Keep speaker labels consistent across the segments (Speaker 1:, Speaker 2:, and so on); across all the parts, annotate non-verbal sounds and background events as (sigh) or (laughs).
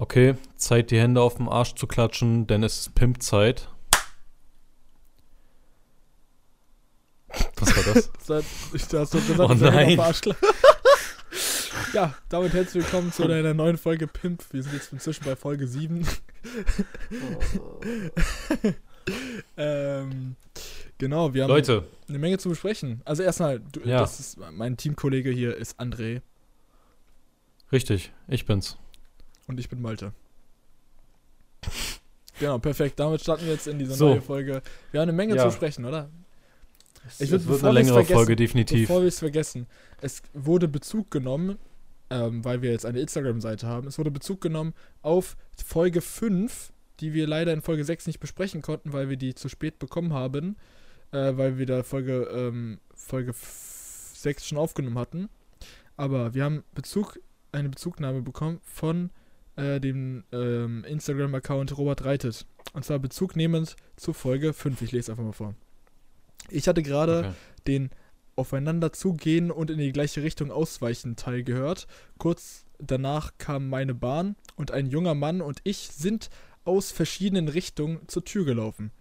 Speaker 1: Okay, Zeit, die Hände auf dem Arsch zu klatschen, denn es ist Pimp-Zeit. Was war das? (laughs)
Speaker 2: Das hat- ich hast doch gesagt,
Speaker 1: Oh nein. (laughs)
Speaker 2: ja, damit herzlich willkommen zu einer neuen Folge Pimp. Wir sind jetzt inzwischen bei Folge 7. (laughs) ähm, genau, wir haben
Speaker 1: Leute,
Speaker 2: eine Menge zu besprechen. Also erstmal, du,
Speaker 1: Ja.
Speaker 2: ist mein Teamkollege hier ist André
Speaker 1: richtig, ich bin's.
Speaker 2: Und ich bin Malte. Genau, perfekt. Damit starten wir jetzt in diese
Speaker 1: So.
Speaker 2: neue Folge. Wir haben eine Menge
Speaker 1: Ja.
Speaker 2: zu besprechen, oder? Ich
Speaker 1: Es
Speaker 2: würd,
Speaker 1: wird
Speaker 2: bevor
Speaker 1: eine längere Folge, definitiv.
Speaker 2: Bevor wir es vergessen, es wurde Bezug genommen, ähm, weil wir jetzt eine Instagram-Seite haben, es wurde Bezug genommen auf Folge 5, die wir leider in Folge 6 nicht besprechen konnten, weil wir die zu spät bekommen haben, äh, weil wir da Folge, ähm, Folge 6 schon aufgenommen hatten. Aber wir haben Bezug, eine Bezugnahme bekommen von äh, dem ähm, Instagram-Account Robert Reitet. Und zwar bezugnehmend zu Folge 5. Ich lese einfach mal vor. Ich hatte gerade
Speaker 1: Okay.
Speaker 2: den aufeinander zugehen und in die gleiche Richtung ausweichen Teil gehört. Kurz danach kam meine Bahn und ein junger Mann und ich sind aus verschiedenen Richtungen zur Tür gelaufen.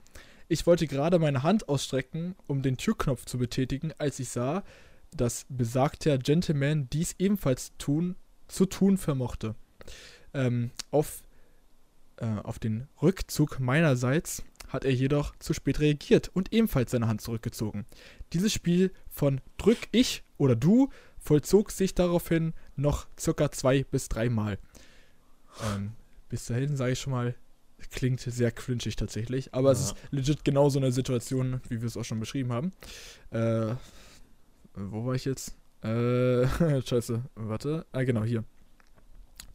Speaker 2: Ich wollte gerade meine Hand ausstrecken, um den Türknopf zu betätigen, als ich sah, dass besagter Gentleman dies ebenfalls tun, zu tun vermochte. Ähm, auf, äh, auf den Rückzug meinerseits hat er jedoch zu spät reagiert und ebenfalls seine Hand zurückgezogen. Dieses Spiel von drück ich oder du vollzog sich daraufhin noch circa zwei bis dreimal. Ähm, bis dahin sage ich schon mal, klingt sehr cringig tatsächlich, aber es
Speaker 1: Ja.
Speaker 2: ist legit genau so eine Situation, wie wir es auch schon beschrieben haben. Äh, wo war ich jetzt? Äh, (laughs) scheiße, warte. Ah, genau, hier.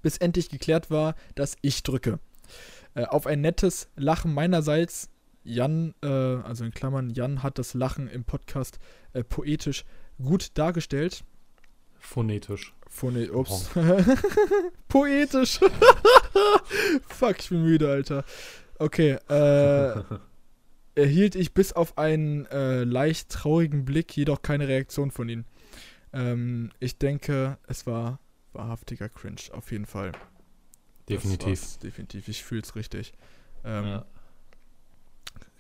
Speaker 2: Bis endlich geklärt war, dass ich drücke. Äh, auf ein nettes Lachen meinerseits. Jan, äh, also in Klammern, Jan hat das Lachen im Podcast äh, poetisch gut dargestellt.
Speaker 1: Phonetisch.
Speaker 2: Phone ups. (laughs) poetisch. (laughs) Fuck, ich bin müde, Alter. Okay, äh, (laughs) erhielt ich bis auf einen äh, leicht traurigen Blick jedoch keine Reaktion von ihm. Ähm, ich denke, es war wahrhaftiger Cringe, auf jeden Fall.
Speaker 1: Definitiv.
Speaker 2: definitiv, ich fühl's richtig. Ähm,
Speaker 1: Ja.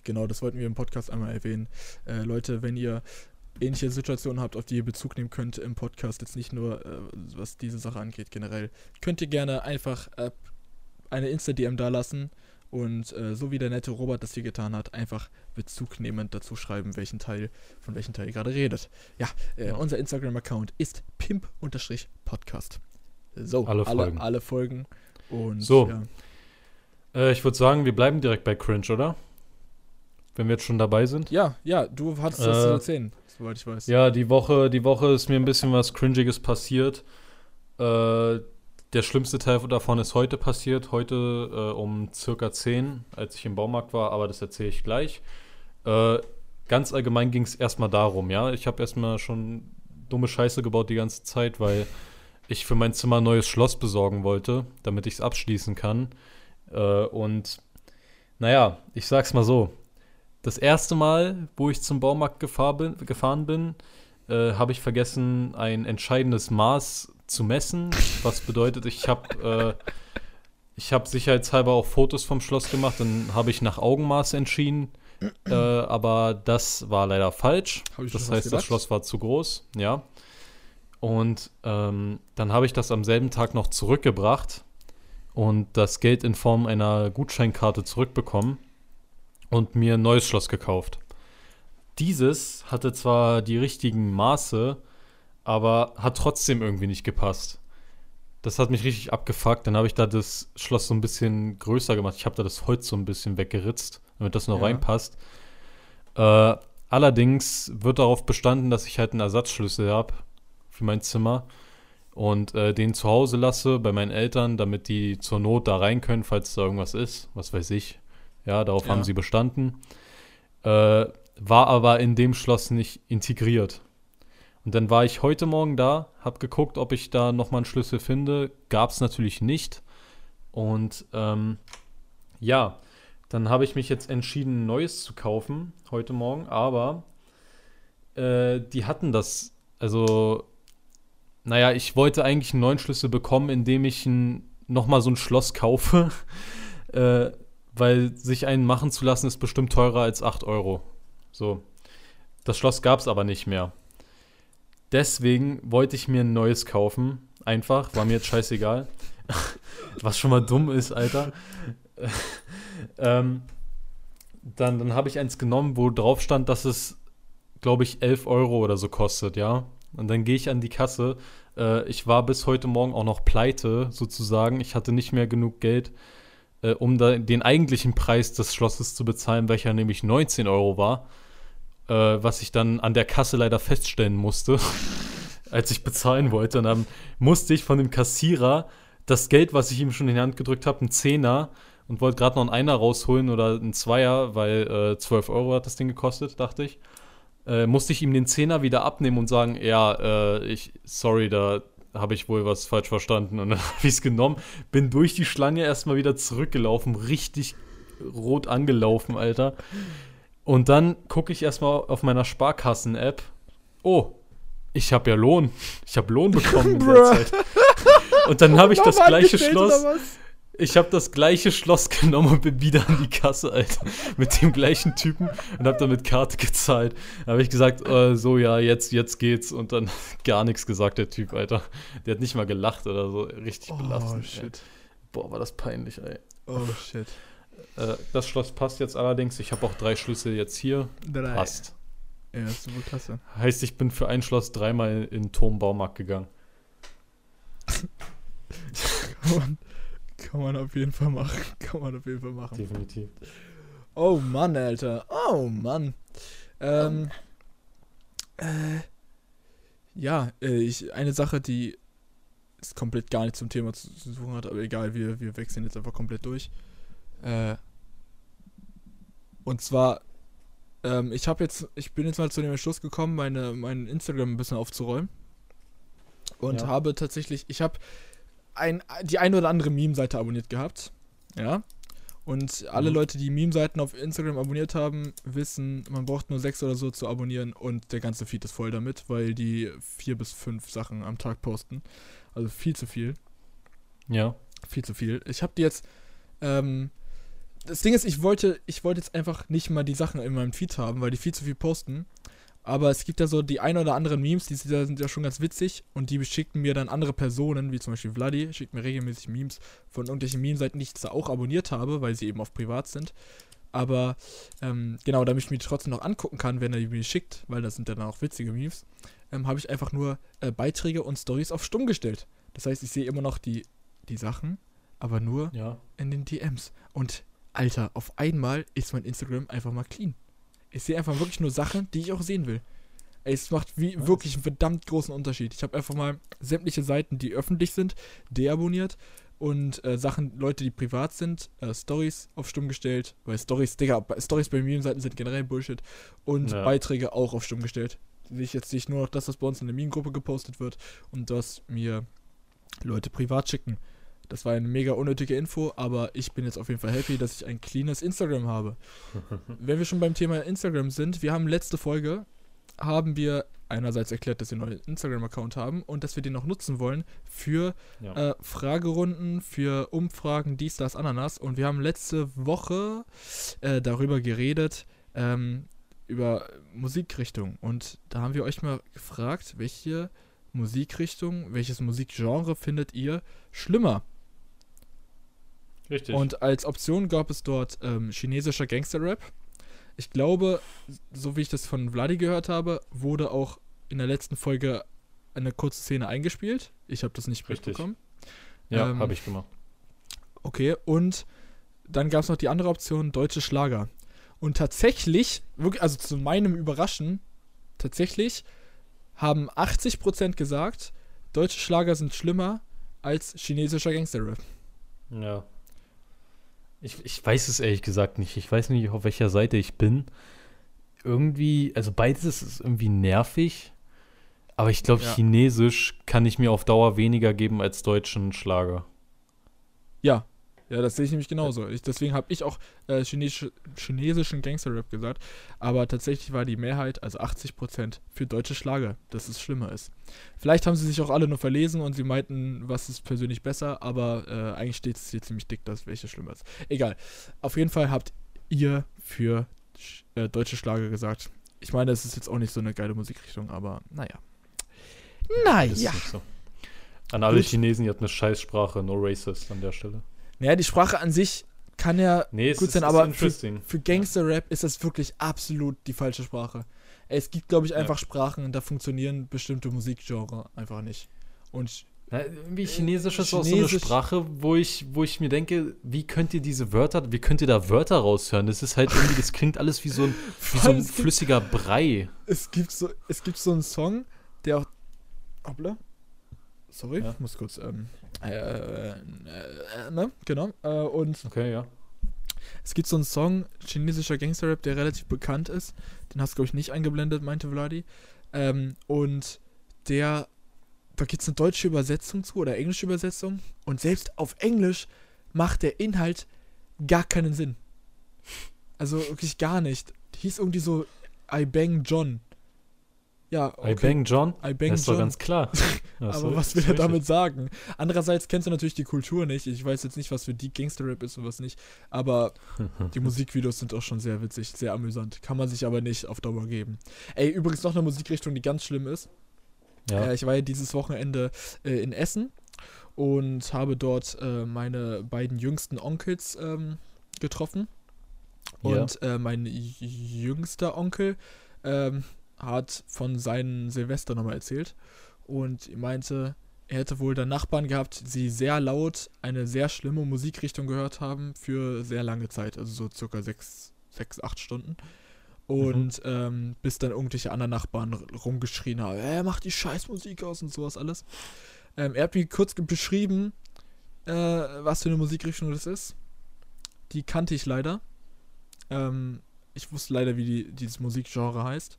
Speaker 2: Genau, das wollten wir im Podcast einmal erwähnen. Äh, Leute, wenn ihr ähnliche Situationen habt, auf die ihr Bezug nehmen könnt im Podcast, jetzt nicht nur, äh, was diese Sache angeht, generell, könnt ihr gerne einfach äh, eine Insta-DM da lassen und äh, so wie der nette Robert das hier getan hat, einfach Bezug nehmend dazu schreiben, welchen Teil, von welchem Teil ihr gerade redet. Ja, äh, unser Instagram-Account ist pimp-podcast. So,
Speaker 1: Alle
Speaker 2: alle,
Speaker 1: Folgen.
Speaker 2: alle Folgen. Und
Speaker 1: So.
Speaker 2: ja.
Speaker 1: Äh, ich würde sagen, wir bleiben direkt bei Cringe, oder? Wenn wir jetzt schon dabei sind.
Speaker 2: Ja, ja, du hattest das zu
Speaker 1: Äh,
Speaker 2: erzählen, soweit ich weiß.
Speaker 1: Ja, die Woche, die Woche ist mir ein bisschen was Cringiges passiert. Äh, der schlimmste Teil davon ist heute passiert. Heute äh, um circa 10, als ich im Baumarkt war, aber das erzähle ich gleich. Äh, ganz allgemein ging es erstmal darum, ja. Ich habe erstmal schon dumme Scheiße gebaut die ganze Zeit, weil ich für mein Zimmer ein neues Schloss besorgen wollte, damit ich es abschließen kann. Äh, und naja, ich sag's mal so. Das erste Mal, wo ich zum Baumarkt gefahr bin, gefahren bin, äh, habe ich vergessen, ein entscheidendes Maß zu messen. Was bedeutet, ich habe äh, ich habe sicherheitshalber auch Fotos vom Schloss gemacht, dann habe ich nach Augenmaß entschieden. Äh, aber das war leider falsch. Das heißt, das. Schloss war zu groß, ja. Und ähm, dann habe ich das am selben Tag noch zurückgebracht und das Geld in Form einer Gutscheinkarte zurückbekommen und mir ein neues Schloss gekauft. Dieses hatte zwar die richtigen Maße, aber hat trotzdem irgendwie nicht gepasst. Das hat mich richtig abgefuckt. Dann habe ich da das Schloss so ein bisschen größer gemacht. Ich habe da das Holz so ein bisschen weggeritzt, damit das noch
Speaker 2: Ja.
Speaker 1: reinpasst. Äh, allerdings wird darauf bestanden, dass ich halt einen Ersatzschlüssel habe für mein Zimmer und äh, den zu Hause lasse bei meinen Eltern, damit die zur Not da rein können, falls da irgendwas ist. Was weiß ich. Ja, darauf
Speaker 2: Ja.
Speaker 1: haben sie bestanden. Äh, war aber in dem Schloss nicht integriert. Und dann war ich heute Morgen da, habe geguckt, ob ich da nochmal einen Schlüssel finde. Gab es natürlich nicht. Und ähm, ja, dann habe ich mich jetzt entschieden, ein neues zu kaufen heute Morgen. Aber äh, die hatten das, also, naja, ich wollte eigentlich einen neuen Schlüssel bekommen, indem ich nochmal so ein Schloss kaufe, (laughs) äh, weil sich einen machen zu lassen ist bestimmt teurer als 8 Euro. So. Das Schloss gab es aber nicht mehr. Deswegen wollte ich mir ein neues kaufen. Einfach, war mir jetzt scheißegal. (laughs) Was schon mal dumm ist, Alter. (laughs) ähm, dann dann habe ich eins genommen, wo drauf stand, dass es, glaube ich, 11 Euro oder so kostet, ja. Und dann gehe ich an die Kasse. Äh, ich war bis heute Morgen auch noch pleite, sozusagen. Ich hatte nicht mehr genug Geld, äh, um den eigentlichen Preis des Schlosses zu bezahlen, welcher nämlich 19 Euro war. Äh, was ich dann an der Kasse leider feststellen musste, (laughs) als ich bezahlen wollte. Und dann musste ich von dem Kassierer das Geld, was ich ihm schon in die Hand gedrückt habe, ein Zehner, und wollte gerade noch einen Einer rausholen oder einen Zweier, weil äh, 12 Euro hat das Ding gekostet, dachte ich. Äh, musste ich ihm den Zehner wieder abnehmen und sagen, ja, äh, ich, sorry, da habe ich wohl was falsch verstanden. Und dann (laughs) habe ich es genommen, bin durch die Schlange erstmal wieder zurückgelaufen, richtig rot angelaufen, Alter. Und dann gucke ich erstmal auf meiner Sparkassen-App. Oh, ich habe ja Lohn. Ich habe Lohn bekommen in der Zeit. Und dann habe ich das gleiche Schloss. Ich habe das gleiche Schloss genommen und bin wieder an die Kasse, Alter. Mit dem gleichen Typen und habe dann mit Karte gezahlt. Da habe ich gesagt, äh, so, ja, jetzt, jetzt geht's. Und dann (laughs) gar nichts gesagt, der Typ, Alter. Der hat nicht mal gelacht oder so. Richtig
Speaker 2: Oh,
Speaker 1: belastend.
Speaker 2: shit.
Speaker 1: Ey. Boah, war das peinlich, ey.
Speaker 2: Oh, shit.
Speaker 1: Äh, das Schloss passt jetzt allerdings. Ich habe auch drei Schlüssel jetzt hier.
Speaker 2: Drei.
Speaker 1: Passt.
Speaker 2: Ja, super klasse.
Speaker 1: Heißt, ich bin für ein Schloss dreimal in den Turmbaumarkt gegangen. (laughs)
Speaker 2: Kann man, kann man auf jeden Fall machen. (laughs) Kann man auf jeden Fall machen.
Speaker 1: Definitiv.
Speaker 2: Oh Mann, Alter. Oh Mann. Ähm, äh, ja, äh, ich, eine Sache, die ist komplett gar nicht zum Thema zu, zu suchen hat, aber egal, wir, wir wechseln jetzt einfach komplett durch. Äh, und zwar, ähm, ich habe jetzt, ich bin jetzt mal zu dem Entschluss gekommen, meine, mein Instagram ein bisschen aufzuräumen. Und
Speaker 1: Ja.
Speaker 2: habe tatsächlich, ich habe ein, die eine oder andere Meme-Seite abonniert gehabt. Ja. Und alle
Speaker 1: Mhm.
Speaker 2: Leute, die Meme-Seiten auf Instagram abonniert haben, wissen, man braucht nur sechs oder so zu abonnieren und der ganze Feed ist voll damit, weil die vier bis fünf Sachen am Tag posten. Also viel zu viel.
Speaker 1: Ja.
Speaker 2: Viel zu viel. Ich habe die jetzt. Ähm, das Ding ist, ich wollte, ich wollte jetzt einfach nicht mal die Sachen in meinem Feed haben, weil die viel zu viel posten. Aber es gibt ja so die ein oder anderen Memes, die sind ja- schon ganz witzig und die schicken mir dann andere Personen, wie zum Beispiel Vladi, schickt mir regelmäßig Memes von irgendwelchen Meme-Seiten, die ich zwar auch abonniert habe, weil sie eben auf privat sind. Aber ähm, genau, damit ich mir die trotzdem noch angucken kann, wenn er die mir schickt, weil das sind ja dann auch witzige Memes, ähm, habe ich einfach nur äh, Beiträge und Stories auf stumm gestellt. Das heißt, ich sehe immer noch die, die Sachen, aber nur
Speaker 1: Ja.
Speaker 2: in den DMs. Und Alter, auf einmal ist mein Instagram einfach mal clean. Ich sehe einfach wirklich nur Sachen, die ich auch sehen will. Es macht wie wirklich einen verdammt großen Unterschied. Ich habe einfach mal sämtliche Seiten, die öffentlich sind, deabonniert und äh, Sachen, Leute, die privat sind, äh, Stories auf stumm gestellt, weil Stories, Digga, bei- Stories bei Meme-Seiten sind generell Bullshit und
Speaker 1: Ja.
Speaker 2: Beiträge auch auf stumm gestellt. Sehe ich jetzt nicht nur noch das, was bei uns in der Meme-Gruppe gepostet wird und das mir Leute privat schicken. Das war eine mega unnötige Info, aber ich bin jetzt auf jeden Fall happy, dass ich ein cleanes Instagram habe. (laughs) Wenn wir schon beim Thema Instagram sind, wir haben letzte Folge, haben wir einerseits erklärt, dass wir einen neuen Instagram-Account haben und dass wir den noch nutzen wollen für
Speaker 1: Ja.
Speaker 2: äh, Fragerunden, für Umfragen, dies, das, Ananas. Und wir haben letzte Woche äh, darüber geredet, ähm, über Musikrichtung. Und da haben wir euch mal gefragt, welche Musikrichtung, welches Musikgenre findet ihr schlimmer?
Speaker 1: Richtig.
Speaker 2: Und als Option gab es dort ähm, chinesischer Gangster-Rap. Ich glaube, so wie ich das von Vladi gehört habe, wurde auch in der letzten Folge eine kurze Szene eingespielt. Ich habe das nicht
Speaker 1: Richtig.
Speaker 2: mitbekommen.
Speaker 1: ja,
Speaker 2: ähm,
Speaker 1: habe ich gemacht.
Speaker 2: Okay, und dann gab es noch die andere Option, deutsche Schlager. Und tatsächlich, wirklich, also zu meinem Überraschen, tatsächlich haben 80% gesagt, deutsche Schlager sind schlimmer als chinesischer Gangster-Rap.
Speaker 1: Ja. Ich, ich weiß es ehrlich gesagt nicht. Ich weiß nicht, auf welcher Seite ich bin. Irgendwie, also beides ist irgendwie nervig. Aber ich glaube,
Speaker 2: Ja.
Speaker 1: Chinesisch kann ich mir auf Dauer weniger geben als deutschen Schlager.
Speaker 2: Ja, Ja, das sehe ich nämlich genauso. Ich, deswegen habe ich auch äh, chinesische, chinesischen Gangster-Rap gesagt. Aber tatsächlich war die Mehrheit, also 80%, für deutsche Schlager, dass es schlimmer ist. Vielleicht haben sie sich auch alle nur verlesen und sie meinten, was ist persönlich besser, aber äh, eigentlich steht es hier ziemlich dick, dass welche schlimmer ist. Egal. Auf jeden Fall habt ihr für äh, deutsche Schlager gesagt. Ich meine, es ist jetzt auch nicht so eine geile Musikrichtung, aber naja.
Speaker 1: Naja. So. An alle Gut. Chinesen, ihr habt eine Scheißsprache, no racist an der Stelle.
Speaker 2: Naja, die Sprache an sich kann ja nee, gut sein, aber für, für Gangster-Rap ist das wirklich absolut die falsche Sprache. Es gibt, glaube ich, einfach ja. Sprachen, da funktionieren bestimmte Musikgenre einfach nicht. Und
Speaker 1: ja, irgendwie Chinesisch ist Chinesisch. auch so eine Sprache, wo ich, wo ich mir denke, wie könnt ihr diese Wörter, wie könnt ihr da Wörter raushören? Das ist halt (laughs) irgendwie, das klingt alles wie so ein, wie so ein flüssiger Brei.
Speaker 2: Es gibt so, es gibt so einen Song, der auch. Hoppla. Sorry, ja. muss kurz. Ähm, äh, äh, äh, ne? Genau. Äh, und.
Speaker 1: Okay, ja.
Speaker 2: Es gibt so einen Song, chinesischer Gangster-Rap, der relativ bekannt ist. Den hast du, glaube ich, nicht eingeblendet, meinte Vladi. Ähm, und der da gibt es eine deutsche Übersetzung zu oder englische Übersetzung. Und selbst auf Englisch macht der Inhalt gar keinen Sinn. Also wirklich gar nicht. Hieß irgendwie so I Bang John.
Speaker 1: Ja, okay. I Bang John?
Speaker 2: I Bang
Speaker 1: das ist
Speaker 2: John.
Speaker 1: doch ganz klar. (laughs)
Speaker 2: Aber was will er damit sagen? Andererseits kennst du natürlich die Kultur nicht. Ich weiß jetzt nicht, was für die Gangster-Rap ist und was nicht. Aber (laughs) die Musikvideos sind auch schon sehr witzig, sehr amüsant. Kann man sich aber nicht auf Dauer geben. Ey, übrigens noch eine Musikrichtung, die ganz schlimm ist. Ja. Äh, ich war ja dieses Wochenende äh, in Essen und habe dort äh, meine beiden jüngsten Onkels ähm, getroffen. Und ja. Äh, mein jüngster Onkel ähm, hat von seinen Silvester nochmal erzählt und meinte, er hätte wohl da Nachbarn gehabt, die sehr laut eine sehr schlimme Musikrichtung gehört haben für sehr lange Zeit, also so circa sechs, sechs acht Stunden. Und mhm. ähm, bis dann irgendwelche anderen Nachbarn rumgeschrien haben, er macht die Scheißmusik aus und sowas alles. Ähm, er hat mir kurz beschrieben, äh, was für eine Musikrichtung das ist. Die kannte ich leider. Ähm, ich wusste leider, wie die, dieses Musikgenre heißt.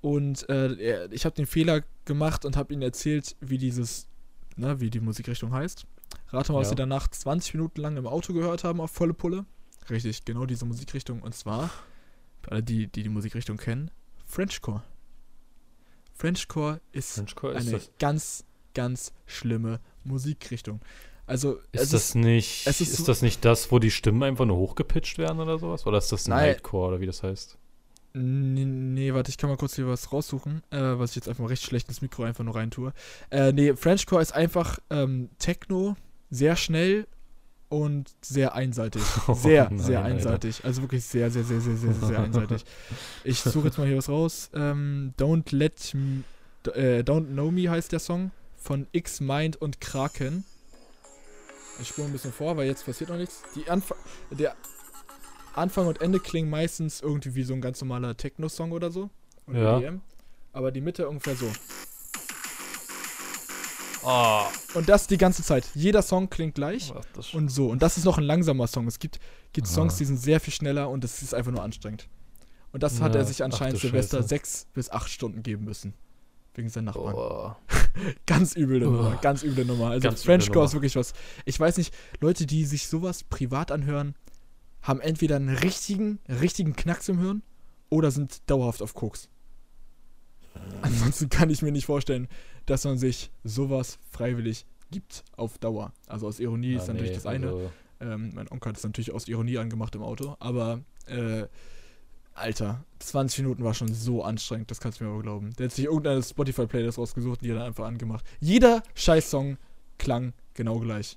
Speaker 2: Und äh, ich habe den Fehler gemacht und habe ihm erzählt, wie dieses, ne, wie die Musikrichtung heißt. Rate mal, ja. was sie danach 20 Minuten lang im Auto gehört haben auf volle Pulle. Richtig, genau diese Musikrichtung. Und zwar alle die, die die Musikrichtung kennen, Frenchcore. Frenchcore ist Frenchcore ist eine ganz, ganz schlimme Musikrichtung. Also
Speaker 1: ist das ist, nicht ist, ist, das nicht das, wo die Stimmen einfach nur hochgepitcht werden oder sowas? Oder ist das Nightcore oder wie das heißt?
Speaker 2: Nee, nee, warte, ich kann mal kurz hier was raussuchen, äh, was ich jetzt einfach mal recht schlecht ins Mikro einfach nur rein tue. Äh, nee, Frenchcore ist einfach ähm, Techno, sehr schnell und sehr einseitig. (laughs) Sehr, oh nein, sehr einseitig. Alter. Also wirklich sehr, sehr, sehr, sehr, sehr, sehr einseitig. (laughs) Ich suche jetzt mal hier was raus. Ähm, Don't Let Me, äh, Don't Know Me heißt der Song von X-Mind und Kraken. Ich spule ein bisschen vor, weil jetzt passiert noch nichts. Die Anf der Anfang und Ende klingen meistens irgendwie wie so ein ganz normaler Techno-Song oder so. Oder ja. EDM. Aber die Mitte ungefähr so. Oh. Und das die ganze Zeit. Jeder Song klingt gleich Ach, und so. Und das ist noch ein langsamer Song. Es gibt, gibt Songs, die sind sehr viel schneller und es ist einfach nur anstrengend. Und das hat ja. er sich anscheinend Ach, Silvester Scheiße. sechs bis acht Stunden geben müssen. Wegen seinen Nachbarn. Oh. (laughs) ganz üble Nummer, oh. ganz üble Nummer. Also Frenchcore ist wirklich was. Ich weiß nicht, Leute, die sich sowas privat anhören, haben entweder einen richtigen, richtigen Knacks im Hirn oder sind dauerhaft auf Koks. Ansonsten kann ich mir nicht vorstellen, dass man sich sowas freiwillig gibt auf Dauer. Also aus Ironie ah, ist natürlich nee, das eine. Also ähm, mein Onkel hat es natürlich aus Ironie angemacht im Auto, aber äh, Alter, 20 Minuten war schon so anstrengend, das kannst du mir aber glauben. Der hat sich irgendeine Spotify-Playlist rausgesucht und die hat er einfach angemacht. Jeder Scheiß-Song klang genau gleich.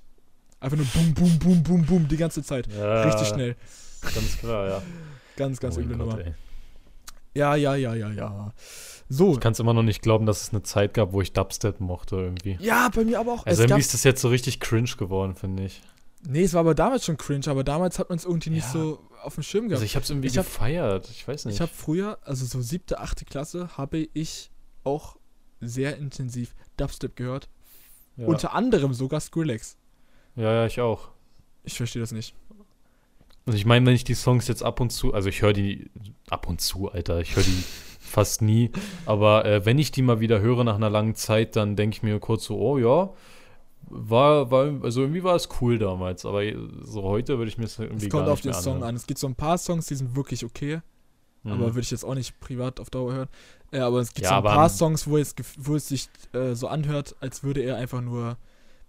Speaker 2: Einfach nur boom, boom, boom, boom, boom, die ganze Zeit. Ja, Richtig schnell.
Speaker 1: Ganz klar, ja. (laughs)
Speaker 2: ganz, ganz oh üble Nummer. Ja, ja, ja, ja, ja.
Speaker 1: So. Ich kann es immer noch nicht glauben, dass es eine Zeit gab, wo ich Dubstep mochte irgendwie.
Speaker 2: Ja, bei mir aber auch.
Speaker 1: Also irgendwie ist das jetzt so richtig cringe geworden, finde ich.
Speaker 2: Nee, es war aber damals schon cringe, aber damals hat man es irgendwie ja. nicht so auf dem Schirm gehabt.
Speaker 1: Also ich habe es irgendwie ich hab, gefeiert, ich weiß nicht.
Speaker 2: Ich habe früher, also so siebte, achte Klasse, habe ich auch sehr intensiv Dubstep gehört. Ja. Unter anderem sogar Skrillex.
Speaker 1: Ja, ja, ich auch.
Speaker 2: Ich verstehe das nicht.
Speaker 1: Also ich meine, wenn ich die Songs jetzt ab und zu, also ich höre die ab und zu, Alter, ich höre die (laughs) fast nie. Aber äh, wenn ich die mal wieder höre nach einer langen Zeit, dann denke ich mir kurz so, oh ja, war, war, also irgendwie war es cool damals, aber so heute würde ich mir das irgendwie
Speaker 2: Es kommt
Speaker 1: gar
Speaker 2: auf
Speaker 1: nicht
Speaker 2: den Song
Speaker 1: anhören.
Speaker 2: an. Es gibt so ein paar Songs, die sind wirklich okay,
Speaker 1: Mhm.
Speaker 2: aber würde ich jetzt auch nicht privat auf Dauer hören. Äh, aber es gibt
Speaker 1: Ja,
Speaker 2: so ein paar Songs, wo es, wo es sich äh, so anhört, als würde er einfach nur,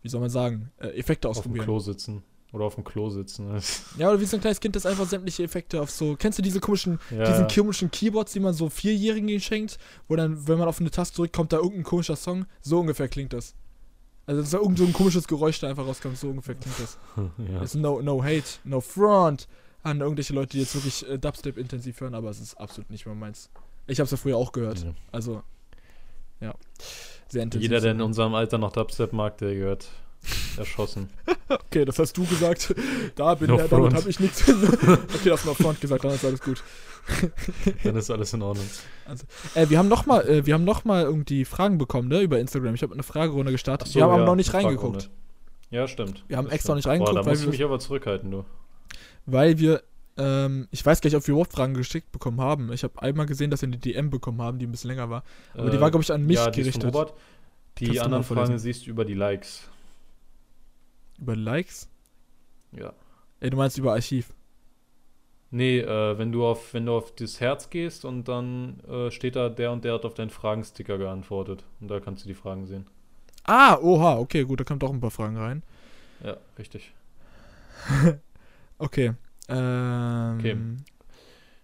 Speaker 2: wie soll man sagen, äh, Effekte
Speaker 1: auf dem
Speaker 2: ausprobieren.
Speaker 1: Klo sitzen. Oder auf dem Klo sitzen. (laughs)
Speaker 2: Ja, oder wie so ein kleines Kind, das einfach sämtliche Effekte auf so. Kennst du diese komischen,
Speaker 1: ja,
Speaker 2: diesen komischen Keyboards, die man so Vierjährigen schenkt, wo dann, wenn man auf eine Taste drückt, kommt da irgendein komischer Song? So ungefähr klingt das. Also, dass da irgend so ein komisches Geräusch da einfach rauskommt, so ungefähr klingt das. (laughs)
Speaker 1: ja.
Speaker 2: Es ist no, no hate, no front an irgendwelche Leute, die jetzt wirklich äh, Dubstep intensiv hören, aber es ist absolut nicht mehr meins. Ich habe es ja früher auch gehört.
Speaker 1: Ja.
Speaker 2: Also, ja. Sehr intensiv.
Speaker 1: Jeder, der in unserem Alter noch Dubstep mag, der gehört erschossen. (laughs)
Speaker 2: Okay, das hast du gesagt. Da bin
Speaker 1: No
Speaker 2: ja, damit habe ich nichts. (laughs) okay, das no front gesagt, dann ist alles gut. (laughs)
Speaker 1: Dann ist alles in Ordnung.
Speaker 2: Äh, wir haben nochmal äh, wir haben noch mal irgendwie Fragen bekommen, ne, über Instagram. Ich habe eine Fragerunde gestartet.
Speaker 1: So,
Speaker 2: wir haben aber
Speaker 1: ja,
Speaker 2: noch nicht reingeguckt.
Speaker 1: Ja, stimmt.
Speaker 2: Wir haben
Speaker 1: Das
Speaker 2: extra
Speaker 1: stimmt.
Speaker 2: nicht reingeguckt,
Speaker 1: Boah, da
Speaker 2: weil
Speaker 1: muss ich
Speaker 2: wir-
Speaker 1: mich aber zurückhalten, du.
Speaker 2: weil wir, ähm, ich weiß gar nicht, ob wir überhaupt Fragen geschickt bekommen haben. Ich habe einmal gesehen, dass wir eine DM bekommen haben, die ein bisschen länger war. Aber die war, glaube ich, an mich
Speaker 1: Äh, ja, die ist von
Speaker 2: gerichtet.
Speaker 1: Robert. Die
Speaker 2: Kannst
Speaker 1: anderen? Fragen siehst du über die Likes.
Speaker 2: Über Likes?
Speaker 1: Ja.
Speaker 2: Ey, du meinst über Archiv.
Speaker 1: Nee, äh, wenn du auf, wenn du auf das Herz gehst und dann äh, steht da, der und der hat auf deinen Fragensticker geantwortet. Und da kannst du die Fragen sehen.
Speaker 2: Ah, oha, okay, gut, da kommt doch ein paar Fragen rein.
Speaker 1: Ja, richtig. (laughs)
Speaker 2: Okay. Ähm,
Speaker 1: Okay.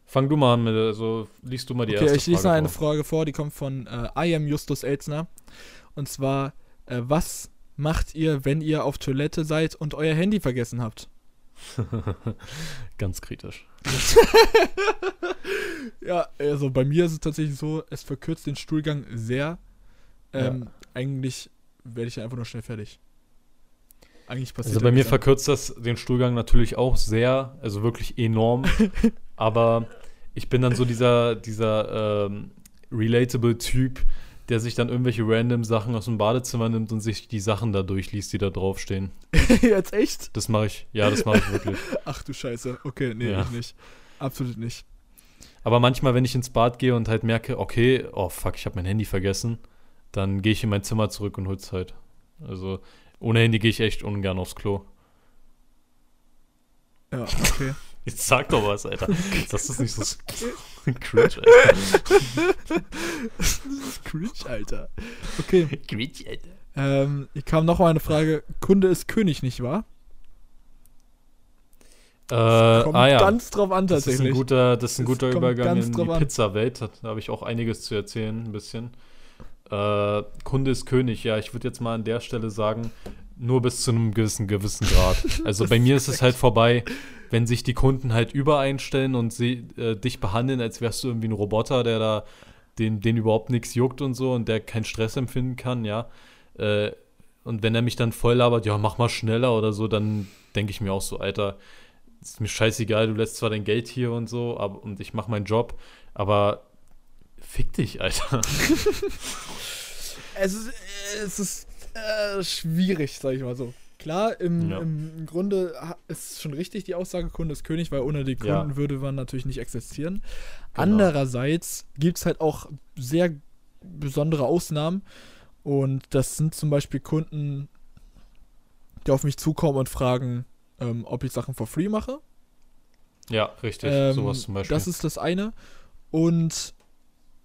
Speaker 1: Fang du mal an mit, also liest du mal die
Speaker 2: Okay,
Speaker 1: erste
Speaker 2: ich lese
Speaker 1: Frage
Speaker 2: eine
Speaker 1: vor.
Speaker 2: Frage vor, die kommt von äh, I am Justus Elsner. Und zwar, äh, was macht ihr, wenn ihr auf Toilette seid und euer Handy vergessen habt? (laughs)
Speaker 1: Ganz kritisch. (laughs)
Speaker 2: Ja, also bei mir ist es tatsächlich so, es verkürzt den Stuhlgang sehr. Ähm, Eigentlich werde ich ja einfach nur schnell fertig. Eigentlich passiert
Speaker 1: Also
Speaker 2: ja
Speaker 1: bei mir verkürzt das den Stuhlgang natürlich auch sehr, also wirklich enorm. (laughs) aber ich bin dann so dieser, dieser ähm, relatable Typ, der sich dann irgendwelche random Sachen aus dem Badezimmer nimmt und sich die Sachen da durchliest, die da draufstehen. (laughs)
Speaker 2: Jetzt echt?
Speaker 1: Das mache ich, ja, das mache ich wirklich. (laughs)
Speaker 2: Ach du Scheiße. Okay, nee,
Speaker 1: Ja.
Speaker 2: ich nicht. Absolut nicht.
Speaker 1: Aber manchmal, wenn ich ins Bad gehe und halt merke, okay, oh fuck, ich habe mein Handy vergessen, dann gehe ich in mein Zimmer zurück und hol's halt. Also ohne Handy gehe ich echt ungern aufs Klo.
Speaker 2: Ja, okay.
Speaker 1: Jetzt sag doch was, Alter. (laughs) Das ist nicht so (laughs) cringe, Alter.
Speaker 2: das ist cringe, Alter. Okay.
Speaker 1: Cringe, Alter.
Speaker 2: Ähm, hier kam noch mal eine Frage. Kunde ist König, nicht wahr?
Speaker 1: Äh,
Speaker 2: Kommt
Speaker 1: ah ja,
Speaker 2: ganz drauf an
Speaker 1: das ist ein
Speaker 2: tatsächlich.
Speaker 1: guter, das ist ein
Speaker 2: Das
Speaker 1: guter Übergang in die. Pizza-Welt. Da habe ich auch einiges zu erzählen, ein bisschen. Äh, Kunde ist König, ja, ich würde jetzt mal an der Stelle sagen, nur bis zu einem gewissen, gewissen Grad. (laughs) Also bei mir ist es halt vorbei, wenn sich die Kunden halt übereinstellen und sie äh, dich behandeln, als wärst du irgendwie ein Roboter, der da den, den überhaupt nichts juckt und so und der keinen Stress empfinden kann, ja. Äh, und wenn er mich dann voll labert, ja, mach mal schneller oder so, dann denke ich mir auch so, Alter, ist mir scheißegal, du lässt zwar dein Geld hier und so, aber, und ich mach meinen Job, aber fick dich, Alter. (laughs)
Speaker 2: Es ist, es ist äh, schwierig, sag ich mal so. Klar, im,
Speaker 1: Ja.
Speaker 2: im Grunde ist schon richtig die Aussage, Kunde ist König, weil ohne die Kunden
Speaker 1: Ja.
Speaker 2: würde man natürlich nicht existieren.
Speaker 1: Genau.
Speaker 2: Andererseits gibt es halt auch sehr besondere Ausnahmen. Und das sind zum Beispiel Kunden, die auf mich zukommen und fragen, ähm, ob ich Sachen for free mache.
Speaker 1: Ja, richtig,
Speaker 2: Ähm,
Speaker 1: sowas zum Beispiel.
Speaker 2: Das ist das eine. Und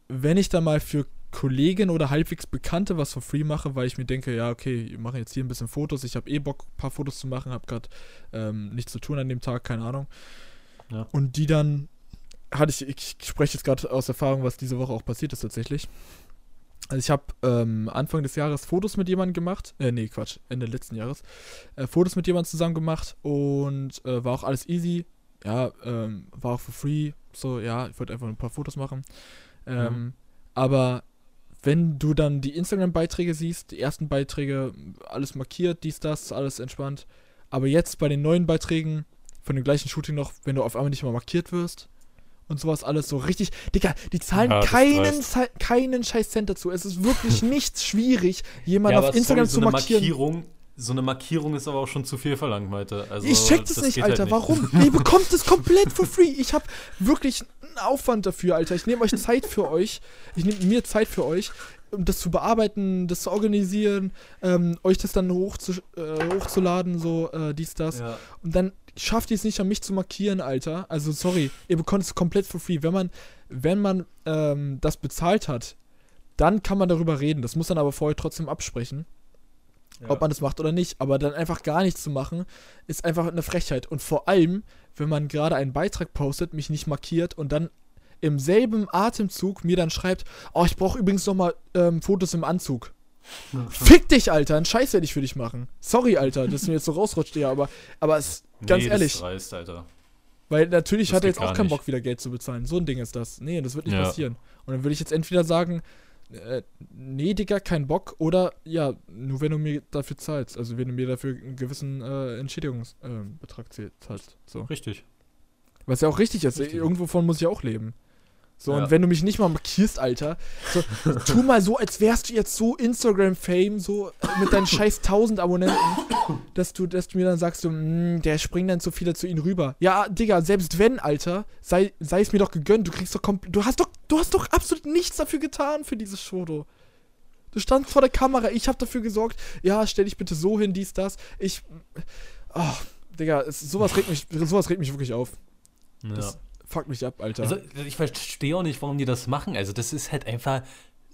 Speaker 2: wenn ich dann mal für Kollegen oder halbwegs Bekannte was for free mache, weil ich mir denke, ja, okay, wir machen jetzt hier ein bisschen Fotos, ich habe eh Bock, ein paar Fotos zu machen, habe gerade ähm, nichts zu tun an dem Tag, keine Ahnung.
Speaker 1: Ja.
Speaker 2: Und die dann hatte ich, ich spreche jetzt gerade aus Erfahrung, was diese Woche auch passiert ist tatsächlich. Also ich habe ähm, Anfang des Jahres Fotos mit jemandem gemacht, äh, nee, Quatsch, Ende letzten Jahres, äh, Fotos mit jemandem zusammen gemacht und äh, war auch alles easy. Ja, ähm, war auch for free, so, ja, ich wollte einfach ein paar Fotos machen. Ähm,
Speaker 1: Mhm.
Speaker 2: Aber wenn du dann die Instagram-Beiträge siehst, die ersten Beiträge, alles markiert, dies, das, alles entspannt. Aber jetzt bei den neuen Beiträgen von dem gleichen Shooting noch, wenn du auf einmal nicht mal markiert wirst und sowas alles so richtig. Digga, die zahlen
Speaker 1: Ja,
Speaker 2: keinen, keinen scheiß Cent dazu. Es ist wirklich (laughs) nicht schwierig, jemanden
Speaker 1: ja,
Speaker 2: auf Instagram
Speaker 1: sorry,
Speaker 2: zu
Speaker 1: so eine
Speaker 2: markieren.
Speaker 1: Markierung so eine Markierung ist aber auch schon zu viel verlangt, Malte. Also,
Speaker 2: ich check das,
Speaker 1: das
Speaker 2: nicht,
Speaker 1: geht halt
Speaker 2: Alter.
Speaker 1: nicht.
Speaker 2: Warum? (laughs) Ihr bekommt es komplett for free. Ich habe wirklich einen Aufwand dafür, Alter. Ich nehme euch Zeit für euch. Ich nehme mir Zeit für euch, um das zu bearbeiten, das zu organisieren, ähm, euch das dann hochzu äh, hochzuladen, so äh, dies, das.
Speaker 1: Ja.
Speaker 2: Und dann schafft ihr es nicht an mich zu markieren, Alter. Also sorry, ihr bekommt es komplett for free. Wenn man, wenn man ähm, das bezahlt hat, dann kann man darüber reden. Das muss dann aber vorher trotzdem absprechen ob man das macht oder nicht. Aber dann einfach gar nichts zu machen, ist einfach eine Frechheit. Und vor allem, wenn man gerade einen Beitrag postet, mich nicht markiert und dann im selben Atemzug mir dann schreibt, oh, ich brauche übrigens nochmal ähm, Fotos im Anzug. Fick dich, Alter, einen Scheiß werde ich für dich machen. Sorry, Alter, dass mir jetzt so rausrutscht, ja, aber, aber es, ganz
Speaker 1: nee,
Speaker 2: ehrlich,
Speaker 1: Das dreist, Alter.
Speaker 2: weil natürlich
Speaker 1: das
Speaker 2: hat er jetzt auch keinen
Speaker 1: nicht.
Speaker 2: Bock, wieder Geld zu bezahlen. So ein Ding ist das. Nee, das wird nicht
Speaker 1: Ja.
Speaker 2: passieren. Und dann würde ich jetzt entweder sagen, äh, nee, Digga, kein Bock, oder ja, nur wenn du mir dafür zahlst. Also wenn du mir dafür einen gewissen äh, Entschädigungsbetrag äh, zahlst. So.
Speaker 1: Richtig.
Speaker 2: Was ja auch richtig ist.
Speaker 1: Richtig.
Speaker 2: Irgendwovon muss ich auch leben. So,
Speaker 1: Ja.
Speaker 2: und wenn du mich nicht mal markierst, Alter, so, tu mal so, als wärst du jetzt so Instagram-Fame, so mit deinen scheiß 1000 Abonnenten, dass du, dass du mir dann sagst, so, "Mm, der springen dann zu viele zu ihnen rüber. Ja, Digga, selbst wenn, Alter, sei, sei es mir doch gegönnt, du kriegst doch komplett, du hast doch, du hast doch absolut nichts dafür getan für dieses Foto. Du standst vor der Kamera, ich hab dafür gesorgt, ja, stell dich bitte so hin, dies, das. Ich, oh, Digga, es, sowas regt mich, sowas regt mich wirklich auf.
Speaker 1: Ja.
Speaker 2: Das fuckt mich ab, Alter.
Speaker 1: Also, ich verstehe auch nicht, warum die das machen. Also, das ist halt einfach,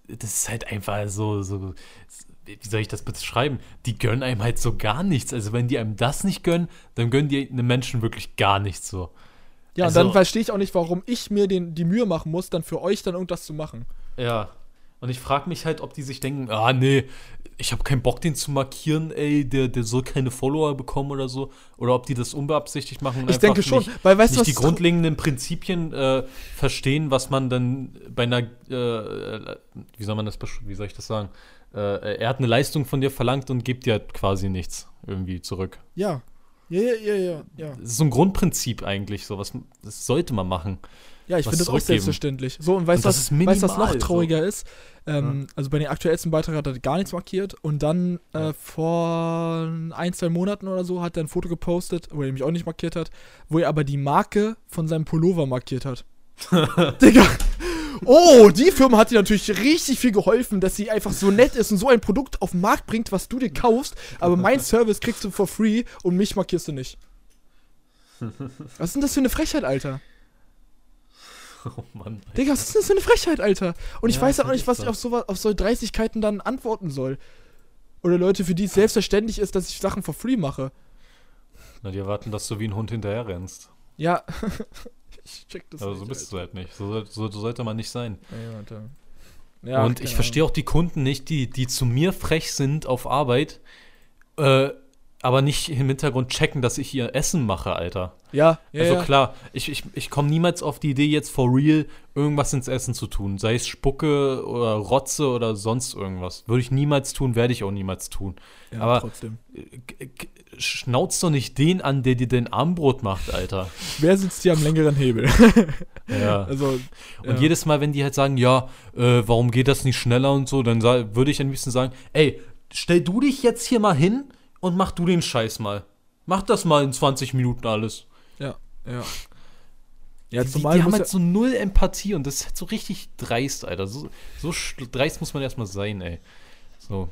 Speaker 1: das ist halt einfach so, so, wie soll ich das beschreiben? Die gönnen einem halt so gar nichts. Also, wenn die einem das nicht gönnen, dann gönnen die einem Menschen wirklich gar nichts so.
Speaker 2: Ja,
Speaker 1: Also-
Speaker 2: und dann verstehe ich auch nicht, warum ich mir den, die Mühe machen muss, dann für euch dann irgendwas zu machen.
Speaker 1: Ja. Und ich frage mich halt, ob die sich denken, ah, nee, ich habe keinen Bock, den zu markieren, ey, der, der soll keine Follower bekommen oder so. Oder ob die das unbeabsichtigt machen.
Speaker 2: Ich denke schon,
Speaker 1: nicht,
Speaker 2: weil weißt du,
Speaker 1: die grundlegenden Prinzipien äh, verstehen, was man dann bei einer, äh, wie soll man das, wie soll ich das sagen? Äh, er hat eine Leistung von dir verlangt und gibt dir quasi nichts irgendwie zurück.
Speaker 2: Ja. Ja, ja, ja, ja, ja.
Speaker 1: Das ist so ein Grundprinzip eigentlich, so was, das sollte man machen.
Speaker 2: Ja, ich finde das auch selbstverständlich. So, und weißt du, was, weißt, was noch trauriger ist? Ähm, Also bei den aktuellsten Beitrag hat er gar nichts markiert und dann äh,
Speaker 1: Ja.
Speaker 2: vor ein, zwei Monaten oder so hat er ein Foto gepostet, wo er mich auch nicht markiert hat, wo er aber die Marke von seinem Pullover markiert hat. (laughs) Digga. Oh, die Firma hat dir natürlich richtig viel geholfen, dass sie einfach so nett ist und so ein Produkt auf den Markt bringt, was du dir kaufst, aber mein (laughs) Service kriegst du for free und mich markierst du nicht. (laughs) Was ist denn das für eine Frechheit, Alter? (laughs)
Speaker 1: Oh Mann.
Speaker 2: Digga, was ist denn das für eine Frechheit, Alter? Und ich
Speaker 1: Ja,
Speaker 2: weiß
Speaker 1: ist
Speaker 2: auch nicht, was ich auf so, auf so Dreistigkeiten dann antworten soll. Oder Leute, für die es selbstverständlich ist, dass ich Sachen for free mache.
Speaker 1: Na, die erwarten, dass du wie ein Hund hinterher rennst.
Speaker 2: Ja. (laughs) ich check das
Speaker 1: Aber
Speaker 2: nicht,
Speaker 1: so bist
Speaker 2: Alter.
Speaker 1: du halt nicht. So, so, so sollte man nicht sein.
Speaker 2: Ja. Ja,
Speaker 1: und ich verstehe auch die Kunden nicht, die, die zu mir frech sind auf Arbeit, äh, aber nicht im Hintergrund checken, dass ich ihr Essen mache, Alter.
Speaker 2: Ja, ja,
Speaker 1: also
Speaker 2: ja.
Speaker 1: klar, ich, ich, ich komme niemals auf die Idee, jetzt for real irgendwas ins Essen zu tun. Sei es Spucke oder Rotze oder sonst irgendwas. Würde ich niemals tun, werde ich auch niemals tun.
Speaker 2: ja
Speaker 1: aber-
Speaker 2: trotzdem.
Speaker 1: G- Schnauzt doch nicht den an, der dir dein Armbrot macht, Alter.
Speaker 2: Wer sitzt hier am längeren Hebel? (laughs)
Speaker 1: Ja.
Speaker 2: also.
Speaker 1: Und
Speaker 2: ja.
Speaker 1: jedes Mal, wenn die halt sagen, ja, äh, warum geht das nicht schneller und so, dann würde ich am liebsten sagen, ey, stell du dich jetzt hier mal hin und mach du den Scheiß mal. Mach das mal in 20 Minuten alles.
Speaker 2: Ja, ja. Ja,
Speaker 1: die, die haben halt so null Empathie und das ist halt so richtig dreist, Alter. So, so dreist muss man erstmal sein, ey. So,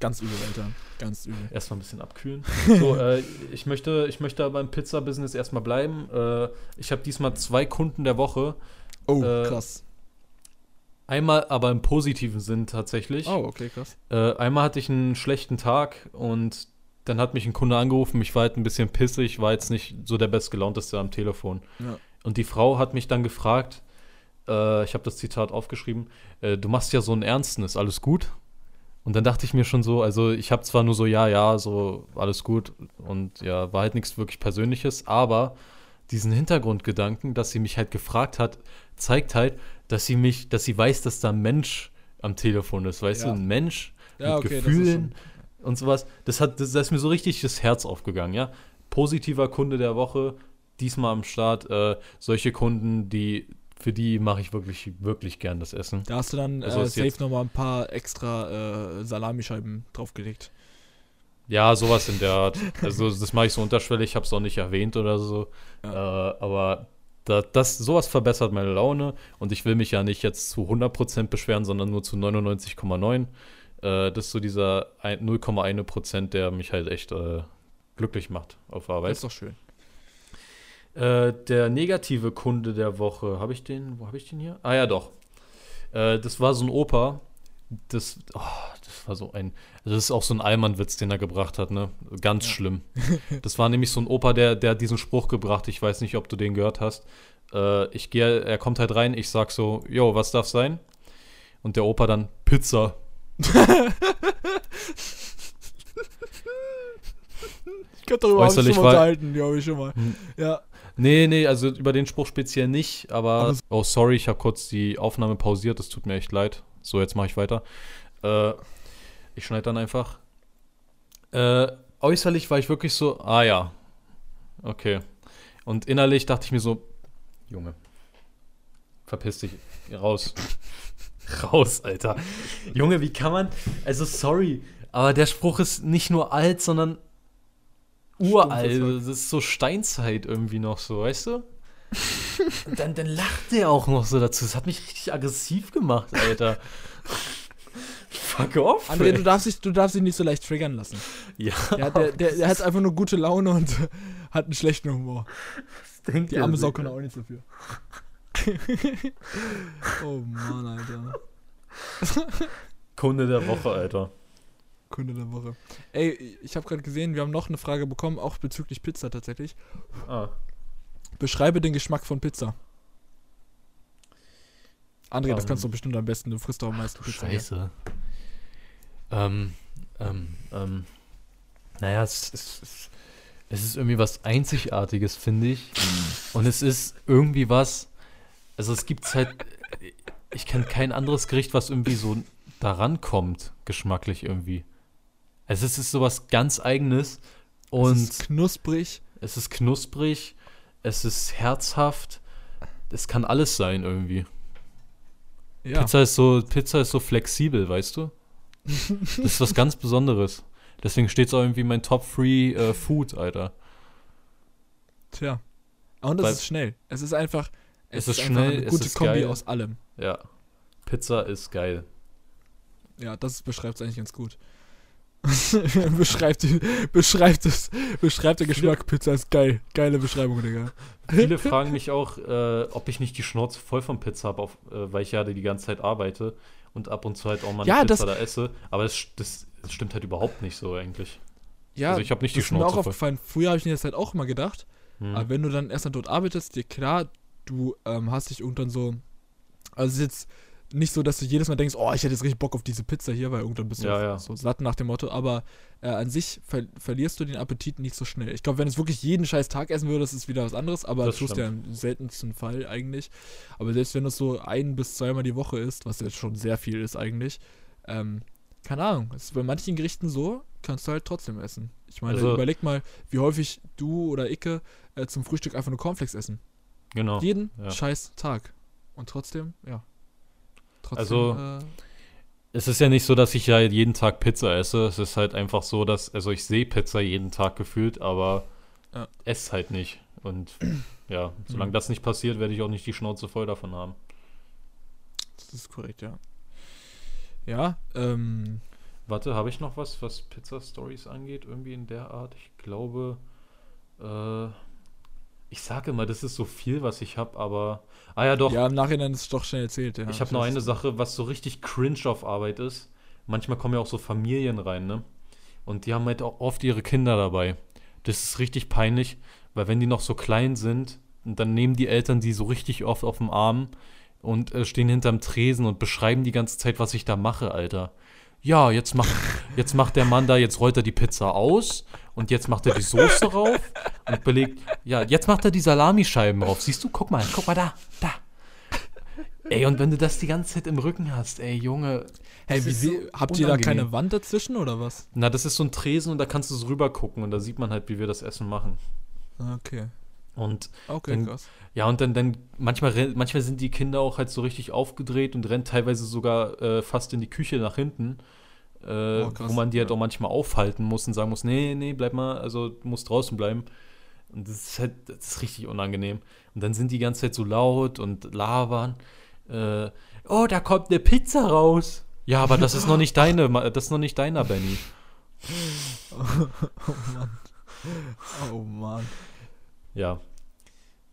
Speaker 2: ganz übel, Alter. Ganz übel.
Speaker 1: erstmal ein bisschen abkühlen. So, äh, ich möchte, ich möchte beim Pizza-Business erstmal bleiben. Äh, ich habe diesmal zwei Kunden der Woche.
Speaker 2: Oh,
Speaker 1: Äh,
Speaker 2: krass.
Speaker 1: Einmal aber im positiven Sinn tatsächlich.
Speaker 2: Oh, okay, krass.
Speaker 1: Äh, einmal hatte ich einen schlechten Tag und dann hat mich ein Kunde angerufen. Ich war halt ein bisschen pissig, war jetzt nicht so der bestgelaunteste am Telefon.
Speaker 2: Ja.
Speaker 1: Und die Frau hat mich dann gefragt, äh, ich habe das Zitat aufgeschrieben, äh, du machst ja so einen Ernsten, ist alles gut? Und dann dachte ich mir schon so, also ich habe zwar nur so, ja, ja, so alles gut und ja, war halt nichts wirklich Persönliches, aber diesen Hintergrundgedanken, dass sie mich halt gefragt hat, zeigt halt, dass sie mich, dass sie weiß, dass da ein Mensch am Telefon ist, weißt
Speaker 2: Ja.
Speaker 1: du, ein Mensch
Speaker 2: Ja,
Speaker 1: mit
Speaker 2: okay,
Speaker 1: Gefühlen und sowas. Das hat, das, das ist mir so richtig das Herz aufgegangen, ja. Positiver Kunde der Woche, diesmal am Start. Äh, solche Kunden, die, für die mache ich wirklich, wirklich gern das Essen.
Speaker 2: Da hast du dann
Speaker 1: Also
Speaker 2: äh, safe nochmal ein paar extra äh, Salamischeiben draufgelegt.
Speaker 1: Ja, sowas in der Art. Also das mache ich so unterschwellig, ich habe es auch nicht erwähnt oder so. Äh, aber da, das, sowas verbessert meine Laune und ich will mich ja nicht jetzt zu 100% beschweren, sondern nur zu 99,9%. Äh, das ist so dieser ein- 0,1%, der mich halt echt äh, glücklich macht auf
Speaker 2: Das
Speaker 1: Arbeit.
Speaker 2: ist doch schön.
Speaker 1: Äh, der negative Kunde der Woche, habe ich den, wo habe ich den hier? Ah ja, doch. Äh, das war so ein Opa, das, oh, das war so ein, das ist auch so ein Allmann-Witz, den er gebracht hat, ne? Ganz
Speaker 2: Ja.
Speaker 1: schlimm. (laughs) Das war nämlich so ein Opa, der, der hat diesen Spruch gebracht, ich weiß nicht, ob du den gehört hast. Äh, ich gehe, er kommt halt rein, ich sag so, jo, was darf sein? Und der Opa dann, Pizza. (laughs)
Speaker 2: Ich könnte darüber auch schon mal unterhalten, glaube ich schon mal.
Speaker 1: Hm.
Speaker 2: Ja.
Speaker 1: Nee, nee, also über den Spruch speziell nicht, aber, oh sorry, ich habe kurz die Aufnahme pausiert, das tut mir echt leid. So, jetzt mache ich weiter. Äh, ich schneide dann einfach. Äh, äußerlich war ich wirklich so, ah ja, okay. Und innerlich dachte ich mir so, Junge, verpiss dich, raus. (laughs) raus, Alter. Junge, wie kann man, also sorry, aber der Spruch ist nicht nur alt, sondern uralt. Das ist so Steinzeit irgendwie noch so, weißt du? (laughs) Dann, dann lacht der auch noch so dazu. Das hat mich richtig aggressiv gemacht, Alter. (laughs) Fuck off.
Speaker 2: André,
Speaker 1: ey.
Speaker 2: du darfst, dich, du darfst dich nicht so leicht triggern lassen.
Speaker 1: ja,
Speaker 2: Der, der, der, der hat einfach nur gute Laune und (laughs) hat einen schlechten Humor.
Speaker 1: denkt
Speaker 2: Die arme? Sau kann auch nichts dafür. (laughs) oh Mann, Alter.
Speaker 1: Kunde der Woche, Alter.
Speaker 2: Kunde der Woche. Ey, ich habe gerade gesehen, wir haben noch eine Frage bekommen, auch bezüglich Pizza tatsächlich.
Speaker 1: Ah.
Speaker 2: Beschreibe den Geschmack von Pizza. André, das
Speaker 1: Ähm.
Speaker 2: kannst du bestimmt am besten. Du frisst doch am meisten Pizza.
Speaker 1: Scheiße. Ähm, ähm, ähm. Naja, es, es, es, es ist irgendwie was Einzigartiges, finde ich. Und es ist irgendwie was. Also es gibt halt. Ich kenne kein anderes Gericht, was irgendwie so daran kommt, geschmacklich irgendwie. Also es ist sowas ganz Eigenes. Und
Speaker 2: es ist knusprig.
Speaker 1: es ist knusprig, es ist herzhaft. Es kann alles sein irgendwie.
Speaker 2: Ja.
Speaker 1: Pizza ist so, Pizza ist so flexibel, weißt du? Das ist was ganz Besonderes. Deswegen steht es auch irgendwie mein Top 3 äh, Food, Alter.
Speaker 2: Tja. Und es ist schnell. Es ist einfach.
Speaker 1: Es ist
Speaker 2: einfach
Speaker 1: schnell,
Speaker 2: eine
Speaker 1: es
Speaker 2: gute
Speaker 1: ist
Speaker 2: Kombi
Speaker 1: geil.
Speaker 2: aus allem.
Speaker 1: Ja. Pizza ist geil.
Speaker 2: Ja, das beschreibt es eigentlich ganz gut. (laughs) beschreibt, beschreibt, es, beschreibt der Geschmack. Pizza ist geil. Geile Beschreibung, Digga.
Speaker 1: Viele (laughs) fragen mich auch, äh, ob ich nicht die Schnauze voll von Pizza habe, äh, weil ich ja die ganze Zeit arbeite und ab und zu halt auch mal eine
Speaker 2: Ja,
Speaker 1: Pizza
Speaker 2: das-
Speaker 1: da esse. Aber das, das, das stimmt halt überhaupt nicht so eigentlich.
Speaker 2: Ja,
Speaker 1: Also ich habe nicht die
Speaker 2: das ist mir auch
Speaker 1: Schnauze
Speaker 2: aufgefallen. Früher habe ich mir das halt auch immer gedacht.
Speaker 1: Hm.
Speaker 2: Aber wenn du dann erstmal dort arbeitest, dir klar, du ähm, hast dich irgendwann so. Also es ist jetzt nicht so, dass du jedes Mal denkst, oh, ich hätte jetzt richtig Bock auf diese Pizza hier, weil irgendwann bist du
Speaker 1: Ja, ja.
Speaker 2: so satt nach dem Motto. Aber äh, an sich ver verlierst du den Appetit nicht so schnell. Ich glaube, wenn du es wirklich jeden scheiß Tag essen würdest, ist wieder was anderes. Aber
Speaker 1: Das
Speaker 2: das tust du ja im seltensten Fall eigentlich. Aber selbst wenn du es so ein bis zweimal die Woche isst, was jetzt schon sehr viel ist eigentlich, ähm, keine Ahnung. Es ist bei manchen Gerichten so, kannst du halt trotzdem essen. Ich meine,
Speaker 1: Also-
Speaker 2: überleg mal, wie häufig du oder Icke äh, zum Frühstück einfach nur Cornflakes essen.
Speaker 1: Genau.
Speaker 2: Jeden
Speaker 1: ja.
Speaker 2: scheiß Tag. Und trotzdem, ja. Trotzdem,
Speaker 1: Also,
Speaker 2: äh,
Speaker 1: Es ist ja nicht so, dass ich ja jeden Tag Pizza esse. Es ist halt einfach so, dass, also ich sehe Pizza jeden Tag gefühlt, aber
Speaker 2: Ja.
Speaker 1: esse halt nicht. Und (clears throat) ja, solange
Speaker 2: Mhm.
Speaker 1: das nicht passiert, werde ich auch nicht die Schnauze voll davon haben.
Speaker 2: das ist korrekt, ja. Ja, ähm,
Speaker 1: Warte, habe ich noch was, was Pizza-Stories angeht? Irgendwie in der Art? Ich glaube, äh, ich sage immer, das ist so viel, was ich habe, aber. Ah ja, doch.
Speaker 2: ja, im Nachhinein ist es doch schnell erzählt, ja.
Speaker 1: ich habe noch eine Sache, was so richtig cringe auf Arbeit ist. Manchmal kommen ja auch so Familien rein, ne? Und die haben halt auch oft ihre Kinder dabei. Das ist richtig peinlich, weil wenn die noch so klein sind, und dann nehmen die Eltern die so richtig oft auf den Arm und äh, stehen hinterm Tresen und beschreiben die ganze Zeit, was ich da mache, Alter. Ja, jetzt macht, jetzt macht der Mann da, jetzt rollt er die Pizza aus und jetzt macht er die Soße rauf und belegt, ja, jetzt macht er die Salamischeiben rauf. Siehst du, guck mal, guck mal da, da. Ey, und wenn du das die ganze Zeit im Rücken hast, ey, Junge.
Speaker 2: Hey, wie,
Speaker 1: so
Speaker 2: habt ihr da keine Wand dazwischen oder was?
Speaker 1: Na, das ist so ein Tresen und da kannst du so rüber gucken und da sieht man halt, wie wir das Essen machen.
Speaker 2: Okay.
Speaker 1: Und
Speaker 2: Okay,
Speaker 1: Dann-
Speaker 2: krass.
Speaker 1: ja, und dann, dann manchmal, manchmal sind die Kinder auch halt so richtig aufgedreht und rennen teilweise sogar äh, fast in die Küche nach hinten. äh,
Speaker 2: Oh, krass,
Speaker 1: wo man die halt auch manchmal aufhalten muss und sagen muss, nee, nee, bleib mal, also du musst draußen bleiben. Und das ist halt, das ist richtig unangenehm. Und dann sind die ganze Zeit so laut und labern. Äh, oh, da kommt eine Pizza raus. Ja, aber das ist noch nicht deine, das ist noch nicht deiner, Benny. (laughs)
Speaker 2: oh Mann. Oh Mann.
Speaker 1: Ja,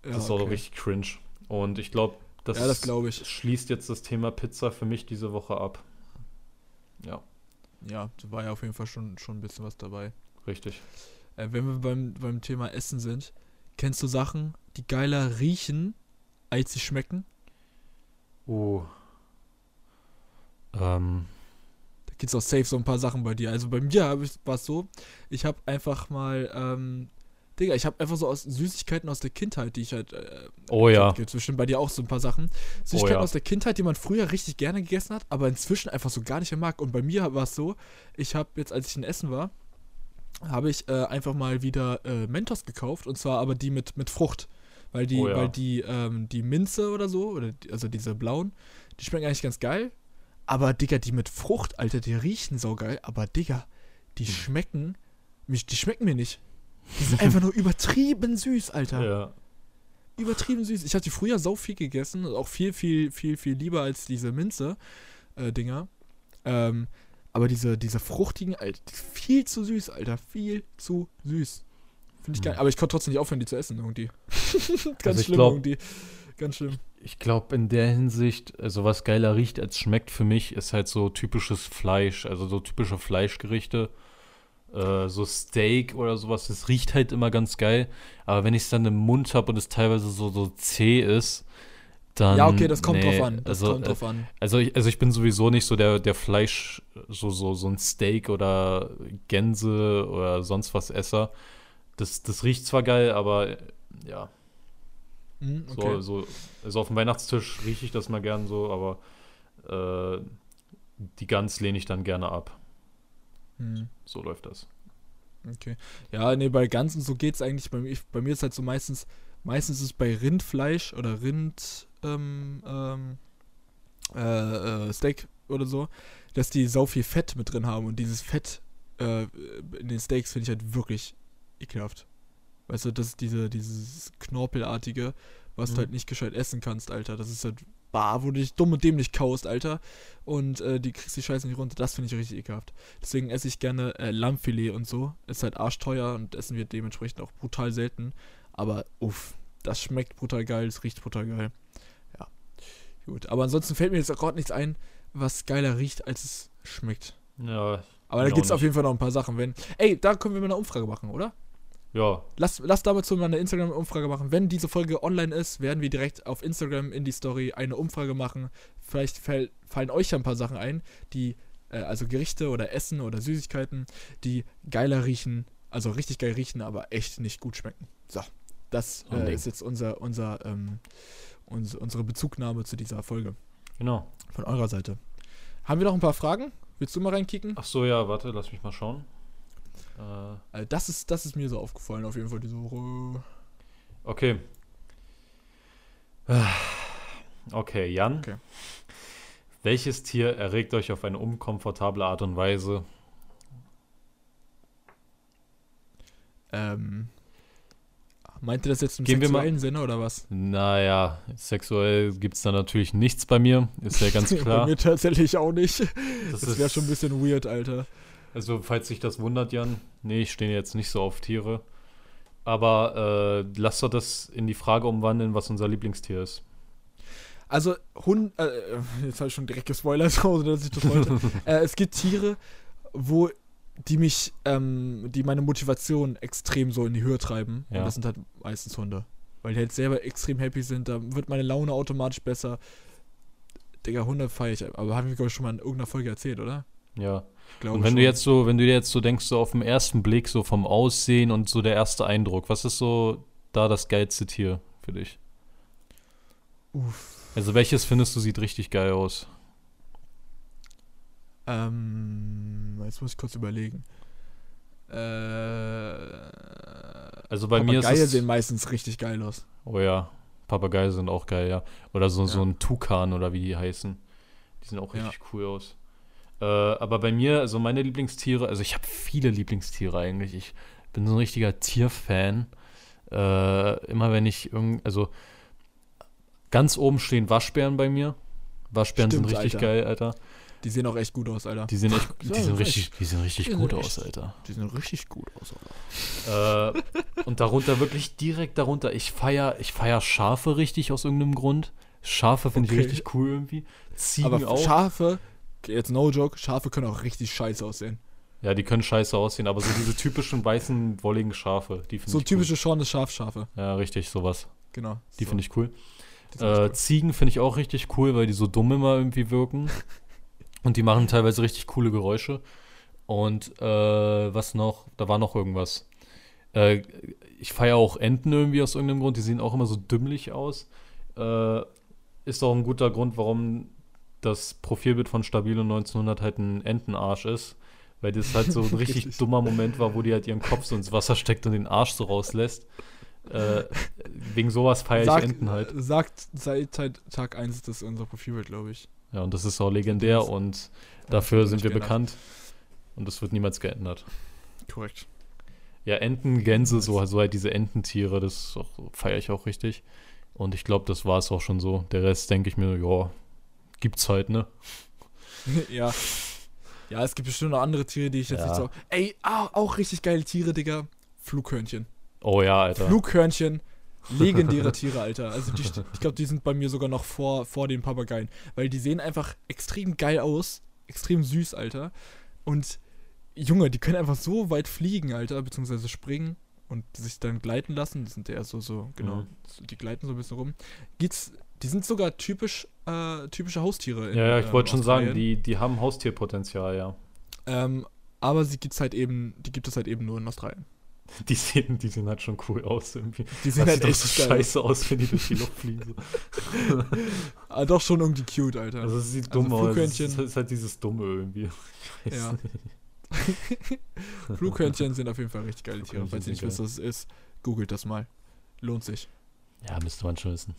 Speaker 2: Ja,
Speaker 1: das ist auch
Speaker 2: okay.
Speaker 1: richtig cringe. Und ich glaube, das,
Speaker 2: Ja, das glaube ich.
Speaker 1: schließt jetzt das Thema Pizza für mich diese Woche ab. Ja,
Speaker 2: Ja, da war ja auf jeden Fall schon, schon ein bisschen was dabei.
Speaker 1: richtig.
Speaker 2: Äh, wenn wir beim, beim Thema Essen sind, kennst du Sachen, die geiler riechen, als sie schmecken?
Speaker 1: Oh. Ähm,
Speaker 2: Da gibt's auch safe so ein paar Sachen bei dir. Also bei mir war es so, ich habe einfach mal, ähm, Digga, ich habe einfach so aus Süßigkeiten aus der Kindheit, die ich halt, äh,
Speaker 1: oh ja.
Speaker 2: Gibt bestimmt bei dir auch so ein paar Sachen. Süßigkeiten
Speaker 1: ja.
Speaker 2: aus der Kindheit, die man früher richtig gerne gegessen hat, aber inzwischen einfach so gar nicht mehr mag. Und bei mir war es so, ich habe jetzt, als ich in Essen war, habe ich äh, einfach mal wieder äh, Mentos gekauft und zwar aber die mit, mit Frucht. Weil die,
Speaker 1: Oh ja.
Speaker 2: weil die, ähm, die Minze oder so, oder die, also diese blauen, die schmecken eigentlich ganz geil. Aber Digga, die mit Frucht, Alter, die riechen so geil, aber Digga, die
Speaker 1: Hm.
Speaker 2: schmecken, mich, die schmecken mir nicht. Die (laughs) sind einfach nur übertrieben süß, Alter
Speaker 1: Ja.
Speaker 2: übertrieben süß. Ich hatte früher so viel gegessen, auch viel, viel, viel, viel lieber als diese Minze-Dinger. ähm, aber diese, diese fruchtigen, Alter, viel zu süß, Alter. Viel zu süß. Finde ich geil.
Speaker 1: Hm.
Speaker 2: Aber ich konnte trotzdem nicht aufhören, die zu essen, irgendwie. (laughs) Ganz
Speaker 1: Also
Speaker 2: schlimm,
Speaker 1: glaub-
Speaker 2: irgendwie. Ganz schlimm.
Speaker 1: Ich glaube, in der Hinsicht, also was geiler riecht als schmeckt für mich, ist halt so typisches Fleisch, also so typische Fleischgerichte. Äh, so Steak oder sowas, das riecht halt immer ganz geil. Aber wenn ich es dann im Mund habe und es teilweise so, so zäh ist, dann.
Speaker 2: ja, okay, das kommt
Speaker 1: nee,
Speaker 2: drauf an. Das
Speaker 1: also,
Speaker 2: kommt drauf an.
Speaker 1: Also ich, also ich bin sowieso nicht so der, der Fleisch, so, so, so ein Steak oder Gänse oder sonst was Esser. Das, das riecht zwar geil, aber äh, ja,
Speaker 2: Hm,
Speaker 1: so,
Speaker 2: okay.
Speaker 1: so, also auf dem Weihnachtstisch rieche ich das mal gern so, aber äh, die Gans lehne ich dann gerne ab.
Speaker 2: Hm.
Speaker 1: So läuft das.
Speaker 2: Okay. Ja, nee, bei Ganzen so geht's eigentlich. Bei mir, ich, bei mir ist halt so meistens, meistens ist es bei Rindfleisch oder Rind, ähm, ähm, äh, äh, Steak oder so, dass die sau viel Fett mit drin haben und dieses Fett äh, in den Steaks finde ich halt wirklich ekelhaft. Weißt du, das ist diese, dieses Knorpelartige, was
Speaker 1: Mhm.
Speaker 2: du halt nicht gescheit essen kannst, Alter. Das ist halt, bah, wo du dich dumm und dämlich kaust, Alter. Und äh, die kriegst die Scheiße nicht runter. Das finde ich richtig ekelhaft. Deswegen esse ich gerne äh, Lammfilet und so. Ist halt arschteuer und essen wir dementsprechend auch brutal selten. Aber uff, das schmeckt brutal geil, es riecht brutal geil. Gut. Aber ansonsten fällt mir jetzt auch gerade nichts ein, was geiler riecht, als es schmeckt.
Speaker 1: Ja,
Speaker 2: Aber da gibt es auf jeden Fall noch ein paar Sachen. Wenn. Ey, da können wir mal eine Umfrage machen, oder?
Speaker 1: ja,
Speaker 2: Lass, lass dazu mal eine Instagram-Umfrage machen. Wenn diese Folge online ist, werden wir direkt auf Instagram in die Story eine Umfrage machen. Vielleicht fall, fallen euch ja ein paar Sachen ein, die, äh, also Gerichte oder Essen oder Süßigkeiten, die geiler riechen, also richtig geil riechen, aber echt nicht gut schmecken. So, das äh, ist jetzt unser, unser, ähm, uns, unsere Bezugnahme zu dieser Folge
Speaker 1: genau.
Speaker 2: von eurer Seite. Haben wir noch ein paar Fragen? Willst du mal reinkicken?
Speaker 1: Ach so, ja, warte, lass mich mal schauen. Äh,
Speaker 2: Äh, das, ist, das ist mir so aufgefallen, auf jeden Fall diese Woche.
Speaker 1: okay. Ah, Okay, Jan.
Speaker 2: Okay.
Speaker 1: Welches Tier erregt euch auf eine unkomfortable Art und Weise?
Speaker 2: Ähm, meint ihr das jetzt im
Speaker 1: Gehen wir
Speaker 2: sexuellen Sinne oder was?
Speaker 1: Naja, sexuell gibt es da natürlich nichts bei mir, ist ja ganz (laughs)
Speaker 2: Bei
Speaker 1: klar.
Speaker 2: mir tatsächlich auch nicht.
Speaker 1: Das,
Speaker 2: Das wäre schon ein bisschen weird, Alter.
Speaker 1: Also, falls sich das wundert, Jan, nee, ich stehe jetzt nicht so auf Tiere. Aber äh, lass doch das in die Frage umwandeln, was unser Lieblingstier ist.
Speaker 2: Also, Hund, äh, jetzt habe ich schon direkt gespoilert, (laughs) so dass ich das wollte. (laughs) äh, es gibt Tiere, wo die mich, ähm, die meine Motivation extrem so in die Höhe treiben.
Speaker 1: Ja.
Speaker 2: Und das sind halt meistens Hunde. Weil die halt selber extrem happy sind, da wird meine Laune automatisch besser. Digga, Hunde feiere ich, aber haben wir, glaube ich, schon mal in irgendeiner Folge erzählt, oder?
Speaker 1: Ja.
Speaker 2: Glaube
Speaker 1: Und wenn
Speaker 2: schon.
Speaker 1: du jetzt so, wenn du dir jetzt so denkst, so auf den ersten Blick, so vom Aussehen und so der erste Eindruck, was ist so da das geilste Tier für dich?
Speaker 2: Uff.
Speaker 1: Also welches findest du sieht richtig geil aus?
Speaker 2: Ähm, jetzt muss ich kurz überlegen. Äh,
Speaker 1: Also bei mir ist
Speaker 2: Papageien sehen meistens richtig geil aus.
Speaker 1: oh ja, Papageien sind auch geil, ja. Oder so, so
Speaker 2: Ja.
Speaker 1: ein Tukan oder wie die heißen. Die sehen auch
Speaker 2: Ja.
Speaker 1: richtig cool aus. Äh, aber bei mir, also meine Lieblingstiere, also ich habe viele Lieblingstiere eigentlich. Ich bin so ein richtiger Tierfan. Äh, immer wenn ich irgend, also ganz oben stehen Waschbären bei mir. Waschbären
Speaker 2: Stimmt,
Speaker 1: sind richtig
Speaker 2: Alter.
Speaker 1: geil, Alter.
Speaker 2: Die sehen auch echt gut aus, Alter.
Speaker 1: Die sehen echt, (laughs) die
Speaker 2: Ja,
Speaker 1: sind
Speaker 2: echt.
Speaker 1: richtig, die sehen richtig
Speaker 2: Die
Speaker 1: gut
Speaker 2: echt-
Speaker 1: aus, Alter.
Speaker 2: Die sehen richtig gut aus, Alter.
Speaker 1: Äh, und darunter wirklich direkt darunter, ich feier, ich feier Schafe richtig aus irgendeinem Grund. Schafe finde
Speaker 2: Okay.
Speaker 1: ich richtig cool irgendwie. Ziegen
Speaker 2: Aber
Speaker 1: auch.
Speaker 2: Schafe, jetzt no joke, Schafe können auch richtig scheiße aussehen.
Speaker 1: ja, die können scheiße aussehen, aber so diese typischen weißen, wolligen Schafe, die finde
Speaker 2: So
Speaker 1: ich
Speaker 2: typische Sean des Schafschafe.
Speaker 1: cool. Ja, richtig, sowas.
Speaker 2: Genau.
Speaker 1: Die
Speaker 2: so.
Speaker 1: finde ich cool. Äh,
Speaker 2: echt
Speaker 1: Ziegen finde ich auch richtig cool, weil die so dumm immer irgendwie wirken. (laughs) Und die machen teilweise richtig coole Geräusche. Und äh, was noch? Da war noch irgendwas. Äh, ich feiere auch Enten irgendwie aus irgendeinem Grund. Die sehen auch immer so dümmlich aus. Äh, ist auch ein guter Grund, warum das Profilbild von Stabilo 1900 halt ein Entenarsch ist. Weil das halt so ein (laughs) richtig dummer Moment war, wo die halt ihren Kopf so ins Wasser steckt und den Arsch so rauslässt. Äh, wegen sowas feiere ich Enten halt.
Speaker 2: Sagt seit Tag 1 das unser Profilbild, glaube ich.
Speaker 1: Ja, und das ist auch legendär und dafür sind wir bekannt. Und das wird niemals geändert.
Speaker 2: geändert. Korrekt.
Speaker 1: Ja, Enten, Gänse, so, so halt diese Ententiere, das feiere ich auch richtig. Und ich glaube, das war es auch schon so. Der Rest denke ich mir, ja, gibt's halt, ne? (laughs)
Speaker 2: ja. Ja, es gibt bestimmt noch andere Tiere, die ich jetzt
Speaker 1: Ja.
Speaker 2: nicht so. Ey, ah, auch richtig geile Tiere, Digga. Flughörnchen.
Speaker 1: Oh ja, Alter.
Speaker 2: Flughörnchen. Legendäre Tiere, Alter. Also die, ich glaube, die sind bei mir sogar noch vor, vor den Papageien. Weil die sehen einfach extrem geil aus. Extrem süß, Alter. Und Junge, die können einfach so weit fliegen, Alter, beziehungsweise springen und sich dann gleiten lassen. Die sind eher so, so, genau.
Speaker 1: Mhm.
Speaker 2: Die gleiten so ein bisschen rum. Geht's, die sind sogar typisch, äh, typische Haustiere. in,
Speaker 1: ja, ja, ich
Speaker 2: ähm,
Speaker 1: wollte schon sagen, die, die haben Haustierpotenzial, ja.
Speaker 2: Ähm, aber sie gibt's halt eben, die gibt es halt eben nur in Australien. (laughs)
Speaker 1: Die sehen, die sehen halt schon cool aus irgendwie.
Speaker 2: Die sehen
Speaker 1: Das
Speaker 2: halt
Speaker 1: sieht doch
Speaker 2: echt
Speaker 1: so scheiße aus, wenn die durch die Luft (laughs) fliegen. So.
Speaker 2: Ah, doch schon irgendwie cute, Alter.
Speaker 1: Also es sieht
Speaker 2: Also
Speaker 1: dumm aus. Es
Speaker 2: Flughörnchen-
Speaker 1: ist, ist halt dieses Dumme irgendwie. Ich weiß
Speaker 2: Ja. (laughs) Flughörnchen sind auf jeden Fall richtig geile Tiere. Falls ihr nicht wisst, was es ist, googelt das mal. Lohnt sich.
Speaker 1: Ja, müsste man schon wissen.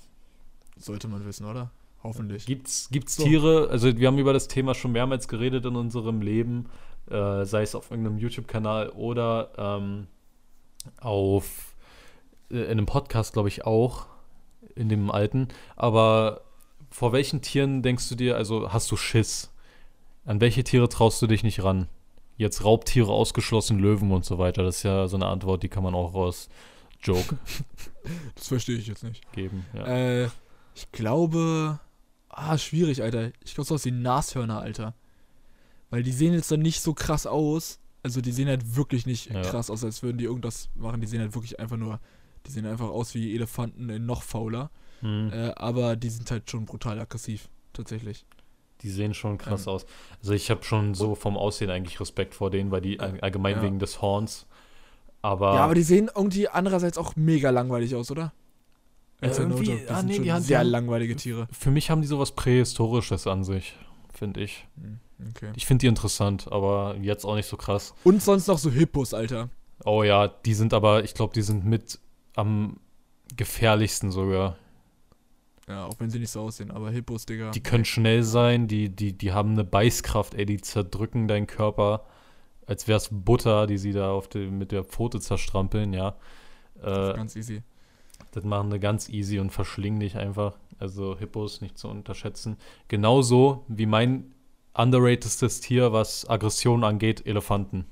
Speaker 2: Sollte man wissen, oder? Hoffentlich.
Speaker 1: Gibt's, gibt's
Speaker 2: So.
Speaker 1: Tiere, also wir haben über das Thema schon mehrmals geredet in unserem Leben, äh, sei es auf irgendeinem YouTube-Kanal oder ähm, auf äh, in einem Podcast, glaube ich, auch, in dem alten. Aber vor welchen Tieren denkst du dir, also hast du Schiss? An welche Tiere traust du dich nicht ran? Jetzt Raubtiere ausgeschlossen, Löwen und so weiter. Das ist ja so eine Antwort, die kann man auch aus Joke (laughs)
Speaker 2: Das verstehe ich jetzt nicht.
Speaker 1: geben. Ja.
Speaker 2: Äh, ich glaube. Ah, schwierig, Alter. Ich glaube, sowas wie Nashörner, Alter. Weil die sehen jetzt dann nicht so krass aus. Also, die sehen halt wirklich nicht
Speaker 1: Ja.
Speaker 2: krass aus, als würden die irgendwas machen. Die sehen halt wirklich einfach nur. Die sehen einfach aus wie Elefanten in noch fauler.
Speaker 1: Hm.
Speaker 2: Äh, aber die sind halt schon brutal aggressiv. Tatsächlich.
Speaker 1: Die sehen schon krass
Speaker 2: Ähm.
Speaker 1: aus. Also ich habe schon so vom Aussehen eigentlich Respekt vor denen, weil die all- allgemein
Speaker 2: Ja.
Speaker 1: wegen des Horns. Aber,
Speaker 2: Ja, aber die sehen irgendwie andererseits auch mega langweilig aus, oder?
Speaker 1: Äh, irgendwie- ah,
Speaker 2: sind
Speaker 1: nee, die haben-
Speaker 2: sehr langweilige Tiere.
Speaker 1: für mich haben die sowas Prähistorisches an sich, finde ich.
Speaker 2: Hm, Okay.
Speaker 1: Ich finde die interessant, aber jetzt auch nicht so krass.
Speaker 2: Und sonst noch so Hippos, Alter.
Speaker 1: Oh ja, die sind aber, ich glaube, die sind mit am gefährlichsten sogar.
Speaker 2: Ja, auch wenn sie nicht so aussehen, aber Hippos, Digga.
Speaker 1: Die können schnell sein, die, die, die haben eine Beißkraft, ey, die zerdrücken deinen Körper, als wär's Butter, die sie da auf die, mit der Pfote zerstrampeln, ja. Äh,
Speaker 2: ganz easy.
Speaker 1: Das machen wir ganz easy und verschlingen dich einfach. Also Hippos nicht zu unterschätzen. Genauso wie mein underratedestes Tier, was Aggression angeht, Elefanten.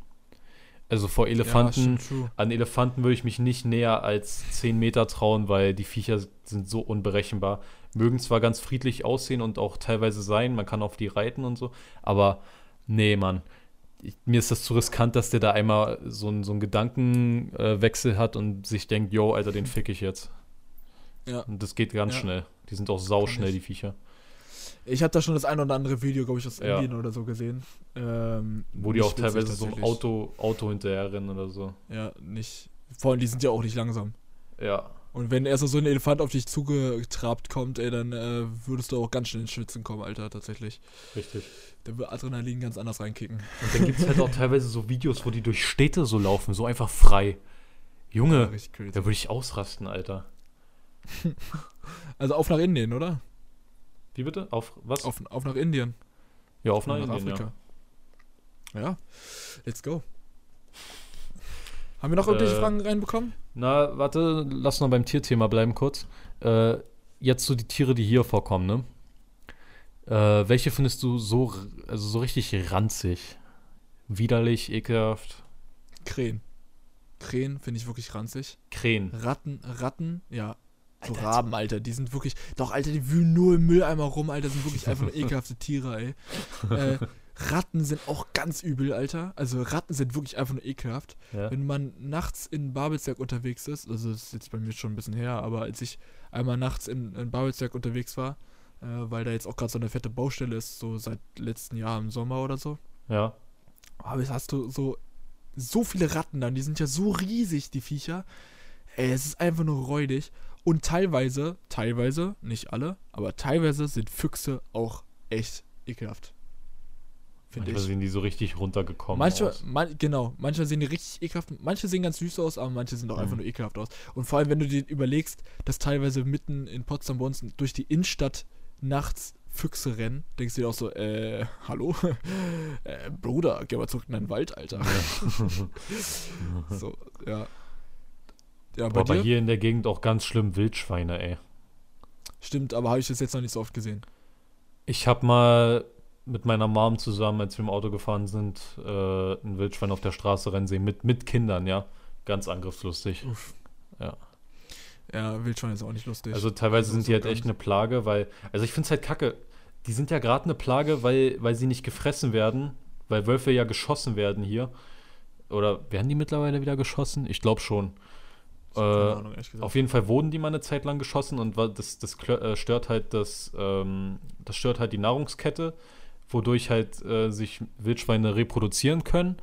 Speaker 1: Also vor Elefanten,
Speaker 2: Ja,
Speaker 1: an Elefanten würde ich mich nicht näher als 10 Meter trauen, weil die Viecher sind so unberechenbar. Mögen zwar ganz friedlich aussehen und auch teilweise sein, man kann auf die reiten und so, aber nee, Mann. Ich, mir ist das zu riskant, dass der da einmal so, ein- so einen Gedankenwechsel hat und sich denkt, yo, Alter, den fick ich jetzt.
Speaker 2: Ja.
Speaker 1: Und das geht ganz
Speaker 2: Ja.
Speaker 1: schnell. Die sind auch sauschnell, die Viecher.
Speaker 2: Ich habe da schon das ein oder andere Video, glaube ich, aus
Speaker 1: Ja.
Speaker 2: Indien oder so gesehen. Ähm,
Speaker 1: Wo die auch teilweise so ein. Auto, Auto hinterher rennen oder so.
Speaker 2: Ja, nicht. Vor allem, die sind ja auch nicht langsam.
Speaker 1: Ja.
Speaker 2: Und wenn erst so ein Elefant auf dich zugetrabt kommt, ey, dann äh, würdest du auch ganz schnell ins Schwitzen kommen, Alter, tatsächlich.
Speaker 1: Richtig.
Speaker 2: Da wird Adrenalin ganz anders reinkicken.
Speaker 1: Und dann gibt es halt auch (laughs) teilweise so Videos, wo die durch Städte so laufen, so einfach frei.
Speaker 2: Ja,
Speaker 1: Junge,
Speaker 2: crazy.
Speaker 1: da würde ich ausrasten, Alter. (laughs)
Speaker 2: Also auf nach Indien, oder?
Speaker 1: Wie bitte? Auf was?
Speaker 2: Auf, auf nach Indien.
Speaker 1: ja, auf
Speaker 2: Oder
Speaker 1: nach
Speaker 2: nach
Speaker 1: Indien,
Speaker 2: Afrika. Ja, let's go. Haben wir noch irgendwelche
Speaker 1: Äh,
Speaker 2: Fragen reinbekommen?
Speaker 1: Na, warte, lass noch beim Tierthema bleiben kurz. Äh, jetzt so die Tiere, die hier vorkommen, ne? Äh, welche findest du so, also so richtig ranzig? Widerlich, ekelhaft?
Speaker 2: Krähen. Krähen finde ich wirklich ranzig.
Speaker 1: Krähen.
Speaker 2: Ratten, Ratten, ja. So
Speaker 1: Alter,
Speaker 2: Raben, Alter, die sind wirklich. Doch, Alter, die wühlen nur im Mülleimer rum, Alter, sind wirklich einfach nur (laughs) ekelhafte Tiere, ey. Äh, Ratten sind auch ganz übel, Alter. Also Ratten sind wirklich einfach nur ekelhaft.
Speaker 1: Ja.
Speaker 2: Wenn man nachts in Babelsberg unterwegs ist, also das ist jetzt bei mir schon ein bisschen her, aber als ich einmal nachts in, in Babelsberg unterwegs war, äh, weil da jetzt auch gerade so eine fette Baustelle ist, so seit letzten Jahr im Sommer oder so,
Speaker 1: ja.
Speaker 2: aber jetzt hast du so so viele Ratten dann, die sind ja so riesig, die Viecher. Ey, es ist einfach nur räudig. Und teilweise, teilweise, nicht alle, aber teilweise sind Füchse auch echt ekelhaft. Finde
Speaker 1: Manchmal
Speaker 2: ich.
Speaker 1: sehen die so richtig runtergekommen
Speaker 2: Manchmal,
Speaker 1: aus.
Speaker 2: man, genau, manche sehen die richtig ekelhaft, manche sehen ganz süß aus, aber manche sehen auch
Speaker 1: Mhm.
Speaker 2: einfach nur ekelhaft aus. Und vor allem, wenn du dir überlegst, dass teilweise mitten in Potsdam bei uns durch die Innenstadt nachts Füchse rennen, denkst du dir auch so, äh, hallo? (laughs) äh, Bruder, geh mal zurück in deinen Wald, Alter. (laughs) so, ja. Ja, bei
Speaker 1: Aber
Speaker 2: dir?
Speaker 1: hier in der Gegend auch ganz schlimm Wildschweine, ey.
Speaker 2: Stimmt, aber habe ich das jetzt noch nicht so oft gesehen.
Speaker 1: Ich habe mal mit meiner Mom zusammen, als wir im Auto gefahren sind, äh, ein Wildschwein auf der Straße rennen sehen. Mit, mit Kindern, ja. Ganz angriffslustig.
Speaker 2: Uff.
Speaker 1: Ja.
Speaker 2: Ja, Wildschwein ist auch nicht lustig.
Speaker 1: Also teilweise sind die halt echt eine Plage, weil. Also ich finde es halt kacke. Die sind ja gerade eine Plage, weil, weil sie nicht gefressen werden, weil Wölfe ja geschossen werden hier. Oder werden die mittlerweile wieder geschossen? Ich glaube schon. Äh,
Speaker 2: Ahnung.
Speaker 1: Auf jeden Fall wurden die mal eine Zeit lang geschossen und das, das äh, stört halt das, ähm, das stört halt die Nahrungskette, wodurch halt äh, sich Wildschweine reproduzieren können,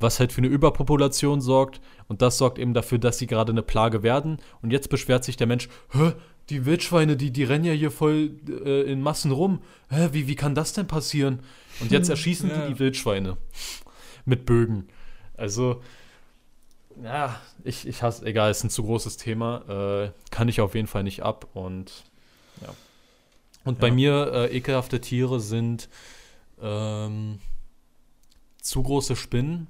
Speaker 1: was halt für eine Überpopulation sorgt und das sorgt eben dafür, dass sie gerade eine Plage werden. Und jetzt beschwert sich der Mensch, Hä, die Wildschweine, die, die rennen ja hier voll äh, in Massen rum. Hä, wie, wie kann das denn passieren? Und jetzt (laughs) erschießen
Speaker 2: Ja.
Speaker 1: die die Wildschweine mit Bögen. Also, ja, ich, ich hasse, egal, ist ein zu großes Thema. Äh, kann ich auf jeden Fall nicht ab. Und ja. Und bei
Speaker 2: Ja.
Speaker 1: mir äh, ekelhafte Tiere sind ähm, zu große Spinnen.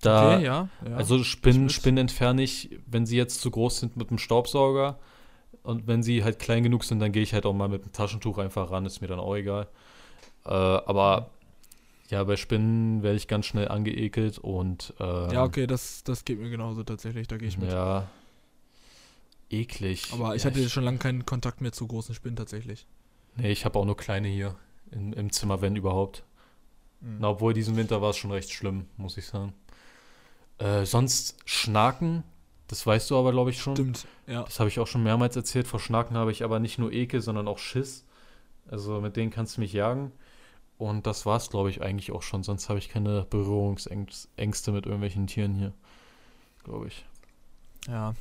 Speaker 1: Da,
Speaker 2: okay, ja. ja.
Speaker 1: also Spinnen. Spinnen entferne ich, wenn sie jetzt zu groß sind, mit dem Staubsauger. Und wenn sie halt klein genug sind, dann gehe ich halt auch mal mit dem Taschentuch einfach ran, ist mir dann auch egal. Äh, aber ja, bei Spinnen werde ich ganz schnell angeekelt und ähm,
Speaker 2: ja, okay, das, das geht mir genauso tatsächlich, da gehe ich mit.
Speaker 1: Ja. Eklig.
Speaker 2: Aber ich
Speaker 1: ja,
Speaker 2: hatte schon lange keinen Kontakt mehr zu großen Spinnen tatsächlich.
Speaker 1: Nee, ich habe auch nur kleine hier in, im Zimmer, wenn überhaupt.
Speaker 2: Mhm.
Speaker 1: Na, obwohl diesen Winter war es schon recht schlimm, muss ich sagen. Äh, sonst Schnaken, das weißt du aber, glaube ich, schon.
Speaker 2: Stimmt, ja.
Speaker 1: Das habe ich auch schon mehrmals erzählt. Vor Schnaken habe ich aber nicht nur Ekel, sondern auch Schiss. Also mit denen kannst du mich jagen. Und das war es, glaube ich, eigentlich auch schon. Sonst habe ich keine Berührungsängste mit irgendwelchen Tieren hier. Glaube ich.
Speaker 2: Ja.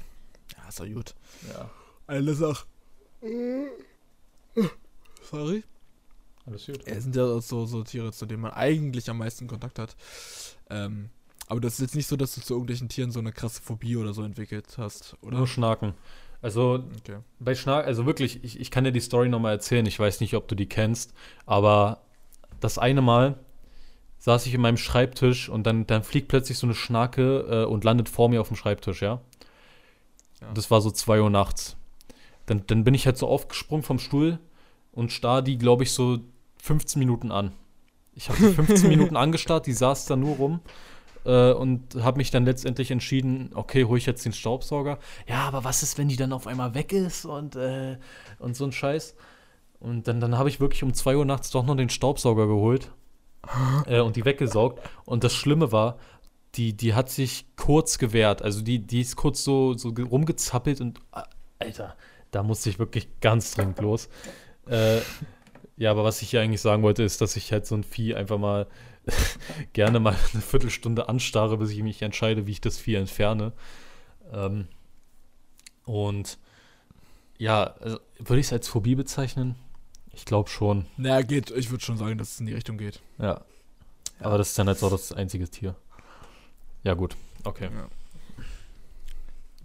Speaker 2: Ja, ist doch gut.
Speaker 1: Ja.
Speaker 2: Eine Sache. Sorry.
Speaker 1: Alles gut.
Speaker 2: Es sind ja so, so Tiere, zu denen man eigentlich am meisten Kontakt hat. Ähm, aber das ist jetzt nicht so, dass du zu irgendwelchen Tieren so eine krasse Phobie oder so entwickelt hast, oder?
Speaker 1: Nur Schnaken. Also
Speaker 2: Okay.
Speaker 1: bei Schnaken, also wirklich, ich, ich kann dir die Story nochmal erzählen. Ich weiß nicht, ob du die kennst, aber das eine Mal saß ich in meinem Schreibtisch und dann, dann fliegt plötzlich so eine Schnake äh, und landet vor mir auf dem Schreibtisch, ja.
Speaker 2: Ja.
Speaker 1: Das war so 2 Uhr nachts. Dann, dann bin ich halt so aufgesprungen vom Stuhl und starr die, glaube ich, so 15 Minuten an. Ich habe die (laughs) 15 Minuten angestarrt, die saß da nur rum äh, und habe mich dann letztendlich entschieden, okay, hole ich jetzt den Staubsauger. Ja, aber was ist, wenn die dann auf einmal weg ist und, äh, und so ein Scheiß? Und dann, dann habe ich wirklich um 2 Uhr nachts doch noch den Staubsauger geholt äh, und die weggesaugt. Und das Schlimme war, die, die hat sich kurz gewehrt. Also die, die ist kurz so, so ge- rumgezappelt und ah, Alter, da musste ich wirklich ganz dringend los. Äh, ja, aber was ich hier eigentlich sagen wollte, ist, dass ich halt so ein Vieh einfach mal (laughs) gerne mal eine Viertelstunde anstarre, bis ich mich entscheide, wie ich das Vieh entferne. Ähm, und ja, also, würde ich es als Phobie bezeichnen? Ich glaube schon.
Speaker 2: Naja, geht. Ich würde schon sagen, dass es in die Richtung geht.
Speaker 1: Ja. Aber das ist dann jetzt auch das einzige Tier. Ja, gut. Okay.
Speaker 2: Ja.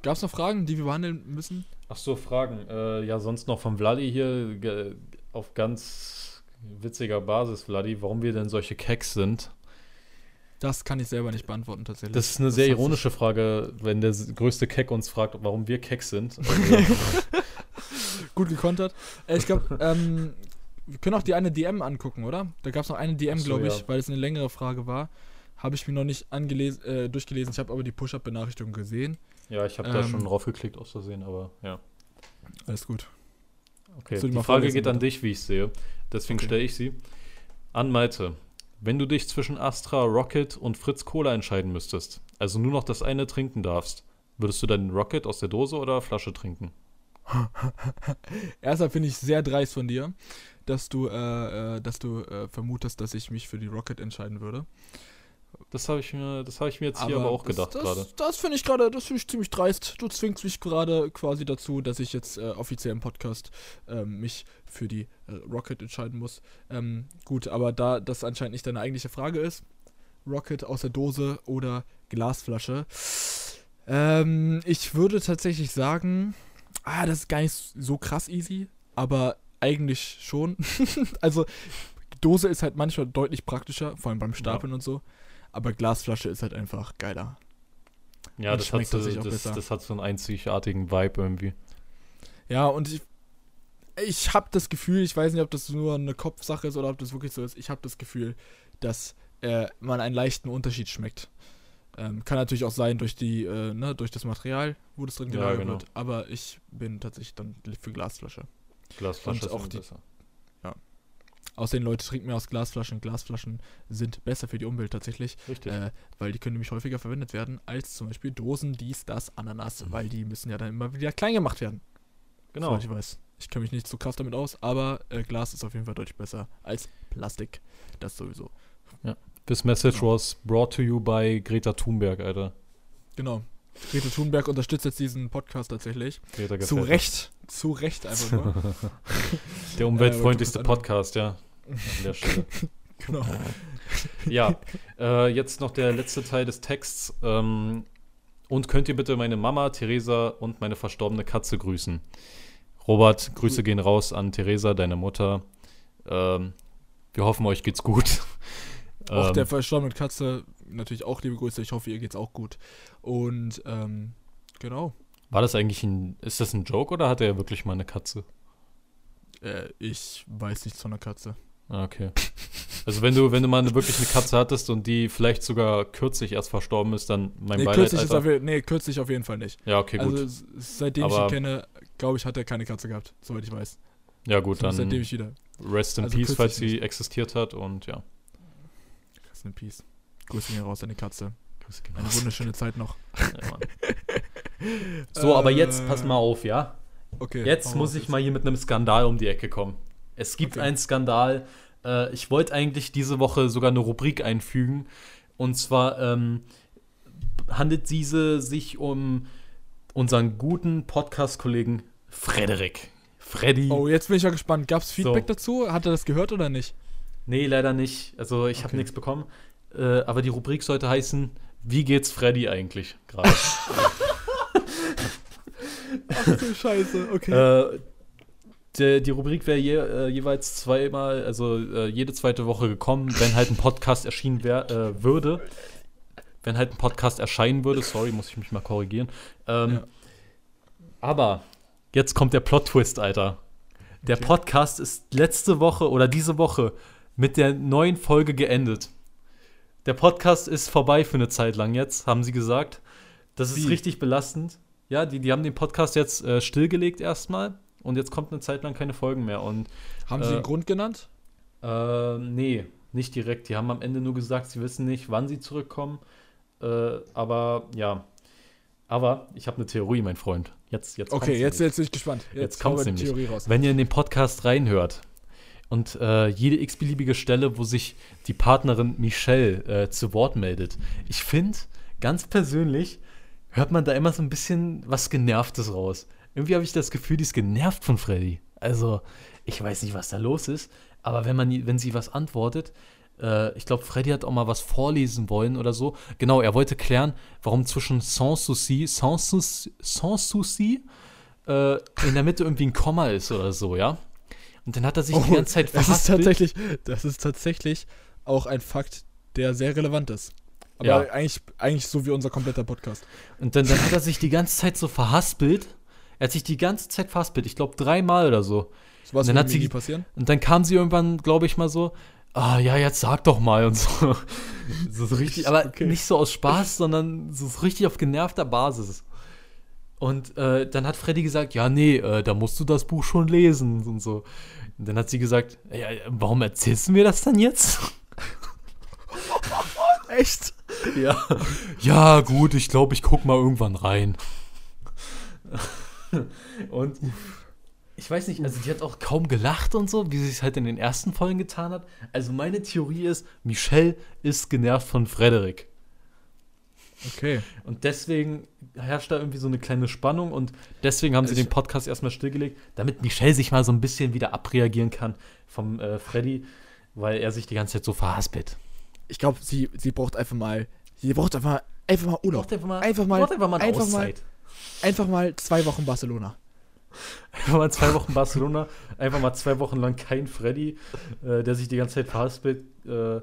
Speaker 2: Gab es noch Fragen, die wir behandeln müssen?
Speaker 1: Ach so, Fragen. Äh, ja, sonst noch von Vladi hier auf ganz witziger Basis, Vladi, warum wir denn solche Keks sind.
Speaker 2: Das kann ich selber nicht beantworten, tatsächlich.
Speaker 1: Das ist eine sehr
Speaker 2: hat sich-
Speaker 1: ironische Frage, wenn der größte Keck uns fragt, warum wir Keck sind. (laughs) Also,
Speaker 2: Gut gekontert. Äh, ich glaube, (laughs) ähm, wir können auch die eine DM angucken, oder? Da gab es noch eine DM,
Speaker 1: so,
Speaker 2: glaube ich,
Speaker 1: ja.
Speaker 2: weil es eine längere Frage war. Habe ich mir noch nicht angelesen, äh, durchgelesen. Ich habe aber die Push-Up-Benachrichtigung gesehen.
Speaker 1: ja, ich habe da
Speaker 2: Ähm.
Speaker 1: schon draufgeklickt aus Versehen, aber ja.
Speaker 2: Alles gut.
Speaker 1: Okay, die Frage geht an
Speaker 2: bitte?
Speaker 1: dich, wie ich sehe. Deswegen
Speaker 2: Okay.
Speaker 1: stelle ich sie. An Malte. Wenn du dich zwischen Astra, Rocket und Fritz Cola entscheiden müsstest, also nur noch das eine trinken darfst, würdest du dann Rocket aus der Dose oder Flasche trinken? (laughs)
Speaker 2: Erstmal finde ich sehr dreist von dir, dass du, äh, äh, dass du äh, vermutest, dass ich mich für die Rocket entscheiden würde.
Speaker 1: Das habe ich mir, das habe ich mir jetzt hier aber auch
Speaker 2: das-
Speaker 1: gedacht
Speaker 2: das,
Speaker 1: gerade.
Speaker 2: Das finde ich gerade, das finde ich ziemlich dreist. Du zwingst mich gerade quasi dazu, dass ich jetzt äh, offiziell im Podcast ähm, mich für die äh, Rocket entscheiden muss. Ähm, gut, aber da das anscheinend nicht deine eigentliche Frage ist, Rocket aus der Dose oder Glasflasche. Ähm, ich würde tatsächlich sagen, ah, das ist gar nicht so krass easy, aber eigentlich schon. (laughs) also Dose ist halt manchmal deutlich praktischer, vor allem beim Stapeln und so. Aber Glasflasche ist halt einfach geiler.
Speaker 1: Ja,
Speaker 2: Und
Speaker 1: das hat, so, das, das hat so einen einzigartigen Vibe irgendwie.
Speaker 2: Ja, und ich, ich habe das Gefühl, ich weiß nicht, ob das nur eine Kopfsache ist oder ob das wirklich so ist, ich habe das Gefühl, dass äh, man einen leichten Unterschied schmeckt. Ähm, kann natürlich auch sein durch die, äh, ne, durch das Material, wo das drin
Speaker 1: Ja,
Speaker 2: gelagert
Speaker 1: genau.
Speaker 2: wird, aber ich bin tatsächlich dann für Glasflasche.
Speaker 1: Glasflasche
Speaker 2: Und
Speaker 1: ist
Speaker 2: auch die-
Speaker 1: besser.
Speaker 2: Außerdem Leute trinken mehr aus Glasflaschen. Glasflaschen sind besser für die Umwelt tatsächlich,
Speaker 1: Richtig.
Speaker 2: äh, weil die können nämlich häufiger verwendet werden als zum Beispiel Dosen, dies, das, Ananas,
Speaker 1: Mhm.
Speaker 2: weil die müssen ja dann immer wieder klein gemacht werden.
Speaker 1: genau.
Speaker 2: Soweit ich weiß. Ich kenne mich nicht so krass damit aus, aber äh, Glas ist auf jeden Fall deutlich besser als Plastik. Das sowieso.
Speaker 1: This message
Speaker 2: Genau.
Speaker 1: was brought to you by Greta Thunberg, Alter.
Speaker 2: Genau. Greta Thunberg unterstützt jetzt diesen Podcast tatsächlich.
Speaker 1: Greta
Speaker 2: Zu Recht. Zu Recht einfach nur.
Speaker 1: mir. (laughs) Der umweltfreundlichste Podcast, ja. An der Stelle. (laughs)
Speaker 2: genau.
Speaker 1: Ja, äh, jetzt noch der letzte Teil des Texts. Ähm, und könnt ihr bitte meine Mama, Theresa und meine verstorbene Katze grüßen? Robert, Grüße gehen raus an Theresa, deine Mutter. Ähm, wir hoffen, euch geht's gut.
Speaker 2: Auch
Speaker 1: Ähm,
Speaker 2: der verstorbenen Katze natürlich auch liebe Grüße. Ich hoffe, ihr geht's auch gut. Und ähm, genau.
Speaker 1: war das eigentlich ein, ist das ein Joke oder hat er wirklich mal eine Katze?
Speaker 2: Äh, ich weiß nichts von der Katze.
Speaker 1: Ah, okay. Also wenn du, wenn du mal eine, wirklich eine Katze hattest und die vielleicht sogar kürzlich erst verstorben ist, dann mein
Speaker 2: Nee
Speaker 1: Beileid,
Speaker 2: kürzlich, ist
Speaker 1: Alter.
Speaker 2: auf, je- nee, kürzlich auf jeden Fall nicht.
Speaker 1: Ja, okay, gut.
Speaker 2: also seitdem ich
Speaker 1: Aber-
Speaker 2: ihn kenne, glaube ich, hat er keine Katze gehabt, soweit ich weiß.
Speaker 1: ja, gut, dann
Speaker 2: Seitdem ich wieder.
Speaker 1: rest in
Speaker 2: also
Speaker 1: peace, falls sie existiert hat und ja.
Speaker 2: Rest in Peace. Grüße gehen raus an die Katze.
Speaker 1: Grüße gehen
Speaker 2: Eine wunderschöne Zeit noch. (laughs) (laughs)
Speaker 1: So, aber jetzt pass mal auf, ja?
Speaker 2: Okay.
Speaker 1: Jetzt muss ich mal hier mit einem Skandal um die Ecke kommen. Es gibt
Speaker 2: Okay.
Speaker 1: einen Skandal. Äh, ich wollte eigentlich diese Woche sogar eine Rubrik einfügen. Und zwar ähm, handelt diese sich um unseren guten Podcast-Kollegen Frederik. Freddy.
Speaker 2: Oh, jetzt bin ich ja gespannt. Gab es Feedback
Speaker 1: So.
Speaker 2: dazu? Hat er das gehört oder nicht?
Speaker 1: Nee, leider nicht. Also ich habe
Speaker 2: Okay.
Speaker 1: nichts bekommen. Äh, aber die Rubrik sollte heißen, wie geht's Freddy eigentlich gerade? (laughs)
Speaker 2: Ach du Scheiße, okay.
Speaker 1: Äh, der, die Rubrik wäre je, äh, jeweils zweimal, also äh, jede zweite Woche gekommen, wenn halt ein Podcast erschienen wär, äh, würde. Wenn halt ein Podcast erscheinen würde, sorry, muss ich mich mal korrigieren. Ähm,
Speaker 2: Ja.
Speaker 1: Aber jetzt kommt der Plot-Twist, Alter. Der
Speaker 2: Okay.
Speaker 1: Podcast ist letzte Woche oder diese Woche mit der neuen Folge geendet. Der Podcast ist vorbei für eine Zeit lang jetzt, haben sie gesagt. Das ist
Speaker 2: Wie?
Speaker 1: richtig belastend. Ja, die, die haben den Podcast jetzt äh, stillgelegt erstmal und jetzt kommt eine Zeit lang keine Folgen mehr. Und
Speaker 2: Haben Sie
Speaker 1: äh,
Speaker 2: einen Grund genannt?
Speaker 1: äh, nee, nicht direkt. Die haben am Ende nur gesagt, sie wissen nicht, wann sie zurückkommen. Äh, aber ja. Aber ich habe eine Theorie, mein Freund. Jetzt, jetzt
Speaker 2: Okay, jetzt,
Speaker 1: nämlich.
Speaker 2: jetzt bin ich gespannt.
Speaker 1: Jetzt kommt's
Speaker 2: mal die
Speaker 1: nämlich.
Speaker 2: Theorie raus.
Speaker 1: Wenn ihr in den Podcast reinhört und äh, jede x-beliebige Stelle, wo sich die Partnerin Michelle äh, zu Wort meldet, ich finde, ganz persönlich, hört man da immer so ein bisschen was Genervtes raus. Irgendwie habe ich das Gefühl, die ist genervt von Freddy. Also, ich weiß nicht, was da los ist, aber wenn, man, wenn sie was antwortet, äh, ich glaube, Freddy hat auch mal was vorlesen wollen oder so. Genau, er wollte klären, warum zwischen Sans Souci, Sans Souci, Sans Souci äh, in der Mitte irgendwie ein Komma ist oder so, ja? Und dann hat er sich die
Speaker 2: Oh,
Speaker 1: ganze Zeit
Speaker 2: das ist
Speaker 1: verhaspelt.
Speaker 2: tatsächlich, das ist tatsächlich auch ein Fakt, der sehr relevant ist. Aber
Speaker 1: Ja.
Speaker 2: eigentlich, eigentlich so wie unser kompletter Podcast.
Speaker 1: Und dann, dann hat er sich die ganze Zeit so verhaspelt. Er hat sich die ganze Zeit verhaspelt. Ich glaube dreimal oder so.
Speaker 2: So was
Speaker 1: Dann hat sie-
Speaker 2: passieren.
Speaker 1: Und dann kam sie irgendwann, glaube ich, mal so, ah ja, jetzt sag doch mal und so. (laughs) so, so richtig, aber
Speaker 2: Okay.
Speaker 1: nicht so aus Spaß, sondern so, so richtig auf genervter Basis. Und äh, dann hat Freddy gesagt, ja, nee, äh, da musst du das Buch schon lesen und so. Und dann hat sie gesagt, ja, warum erzählst du mir das dann jetzt? (laughs)
Speaker 2: Echt?
Speaker 1: Ja. Ja, gut, ich glaube, ich guck mal irgendwann rein. Und ich weiß nicht, also die hat auch kaum gelacht und so, wie sie es halt in den ersten Folgen getan hat. Also meine Theorie ist, Michelle ist genervt von Frederik.
Speaker 2: Okay.
Speaker 1: Und deswegen herrscht da irgendwie so eine kleine Spannung und deswegen haben sie
Speaker 2: Ich-
Speaker 1: den Podcast erstmal stillgelegt, damit Michelle sich mal so ein bisschen wieder abreagieren kann vom äh, Freddy, weil er sich die ganze Zeit so verhaspelt.
Speaker 2: Ich glaube, sie, sie braucht einfach mal. Sie braucht einfach, einfach mal Urlaub.
Speaker 1: Braucht einfach mal,
Speaker 2: Einfach mal-
Speaker 1: einfach mal
Speaker 2: einfach mal-. Einfach mal zwei Wochen Barcelona.
Speaker 1: Einfach mal zwei Wochen Barcelona, einfach mal zwei Wochen lang kein Freddy, äh, der sich die ganze Zeit verhaspelt, äh,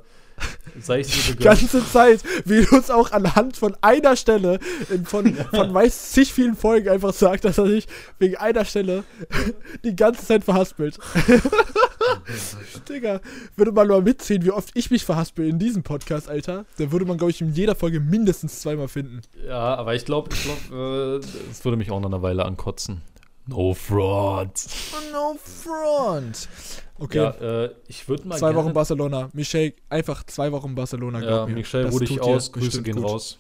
Speaker 1: sei es
Speaker 2: Die
Speaker 1: dir gegönnt.
Speaker 2: ganze Zeit, wie du uns auch anhand von einer Stelle in, von, (laughs) von meist zig vielen Folgen einfach sagt, dass er sich wegen einer Stelle (laughs) die ganze Zeit verhaspelt. (laughs) Digga, würde man mal mitziehen, wie oft ich mich verhaspel in diesem Podcast, Alter, dann würde man, glaube ich, in jeder Folge mindestens zweimal finden.
Speaker 1: Ja, aber ich glaube, ich glaube, äh, es würde mich auch noch eine Weile ankotzen. No front.
Speaker 2: No front. Okay,
Speaker 1: Ja, äh, ich würde mal
Speaker 2: zwei Wochen Barcelona. Michelle, einfach zwei Wochen Barcelona,
Speaker 1: Ja,
Speaker 2: mir.
Speaker 1: Michelle,
Speaker 2: Das
Speaker 1: ruh dich aus, Grüße gehen
Speaker 2: gut.
Speaker 1: raus.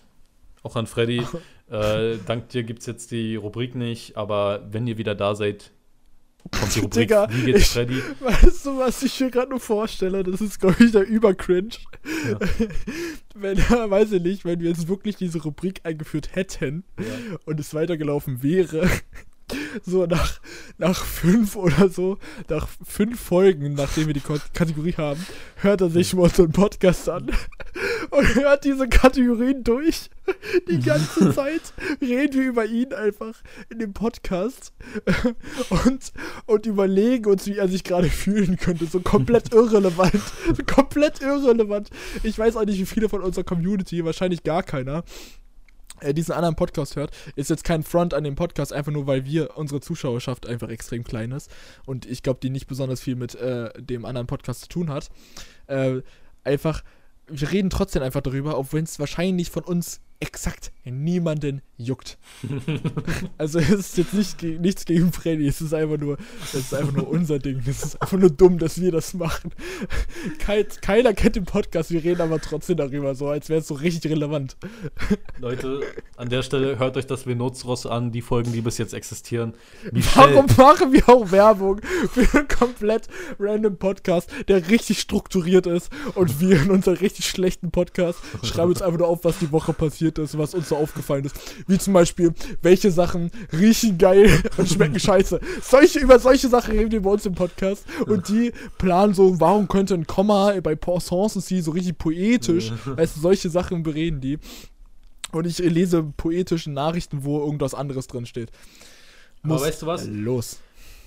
Speaker 1: Auch an Freddy. (laughs) äh, dank dir gibt es jetzt die Rubrik nicht, aber wenn ihr wieder da seid, kommt die Rubrik
Speaker 2: Digga,
Speaker 1: Wie geht's
Speaker 2: ich-
Speaker 1: Freddy?
Speaker 2: Weißt du, was ich mir gerade nur vorstelle? Das ist, glaube ich, der Übercringe.
Speaker 1: Ja. (laughs)
Speaker 2: wenn, (laughs) weiß ich nicht, wenn wir jetzt wirklich diese Rubrik eingeführt hätten
Speaker 1: Ja.
Speaker 2: und es weitergelaufen wäre, so nach, nach fünf oder so, nach fünf Folgen, nachdem wir die Kategorie haben, hört er sich mal unseren Podcast an (laughs) und hört diese Kategorien durch. Die ganze (laughs) Zeit reden wir über ihn einfach in dem Podcast (laughs) und, und überlegen uns, wie er sich gerade fühlen könnte. So komplett irrelevant. So komplett irrelevant. Ich weiß auch nicht, wie viele von unserer Community, wahrscheinlich gar keiner, äh, diesen anderen Podcast hört. Ist jetzt kein Front an dem Podcast, einfach nur, weil wir, unsere Zuschauerschaft einfach extrem klein ist. Und ich glaube, die nicht besonders viel mit äh, dem anderen Podcast zu tun hat. Äh, einfach, wir reden trotzdem einfach darüber, auch wenn es wahrscheinlich von uns exakt niemanden juckt. (laughs) also es ist jetzt nicht nichts gegen Freddy, es ist einfach nur, es ist einfach nur unser Ding. Es ist einfach nur dumm, dass wir das machen. (laughs) Kein, keiner kennt den Podcast, wir reden aber trotzdem darüber, so als wäre es so richtig relevant. (laughs)
Speaker 1: Leute, an der Stelle hört euch das Venozros an, die Folgen, die bis jetzt existieren. Michelle,
Speaker 2: Warum machen wir auch Werbung für einen komplett random Podcast, der richtig strukturiert ist und wir in unserem richtig schlechten Podcast schreiben uns einfach nur auf, was die Woche passiert ist, was uns so aufgefallen ist. Wie zum Beispiel, welche Sachen riechen geil (laughs) und schmecken scheiße. Solche, über solche Sachen reden wir bei uns im Podcast und die planen so, warum könnte ein Komma bei Pensance sie so richtig poetisch, weißt du, solche Sachen bereden die. Und ich lese poetische Nachrichten, wo irgendwas anderes drin steht.
Speaker 1: aber weißt du was?
Speaker 2: Los.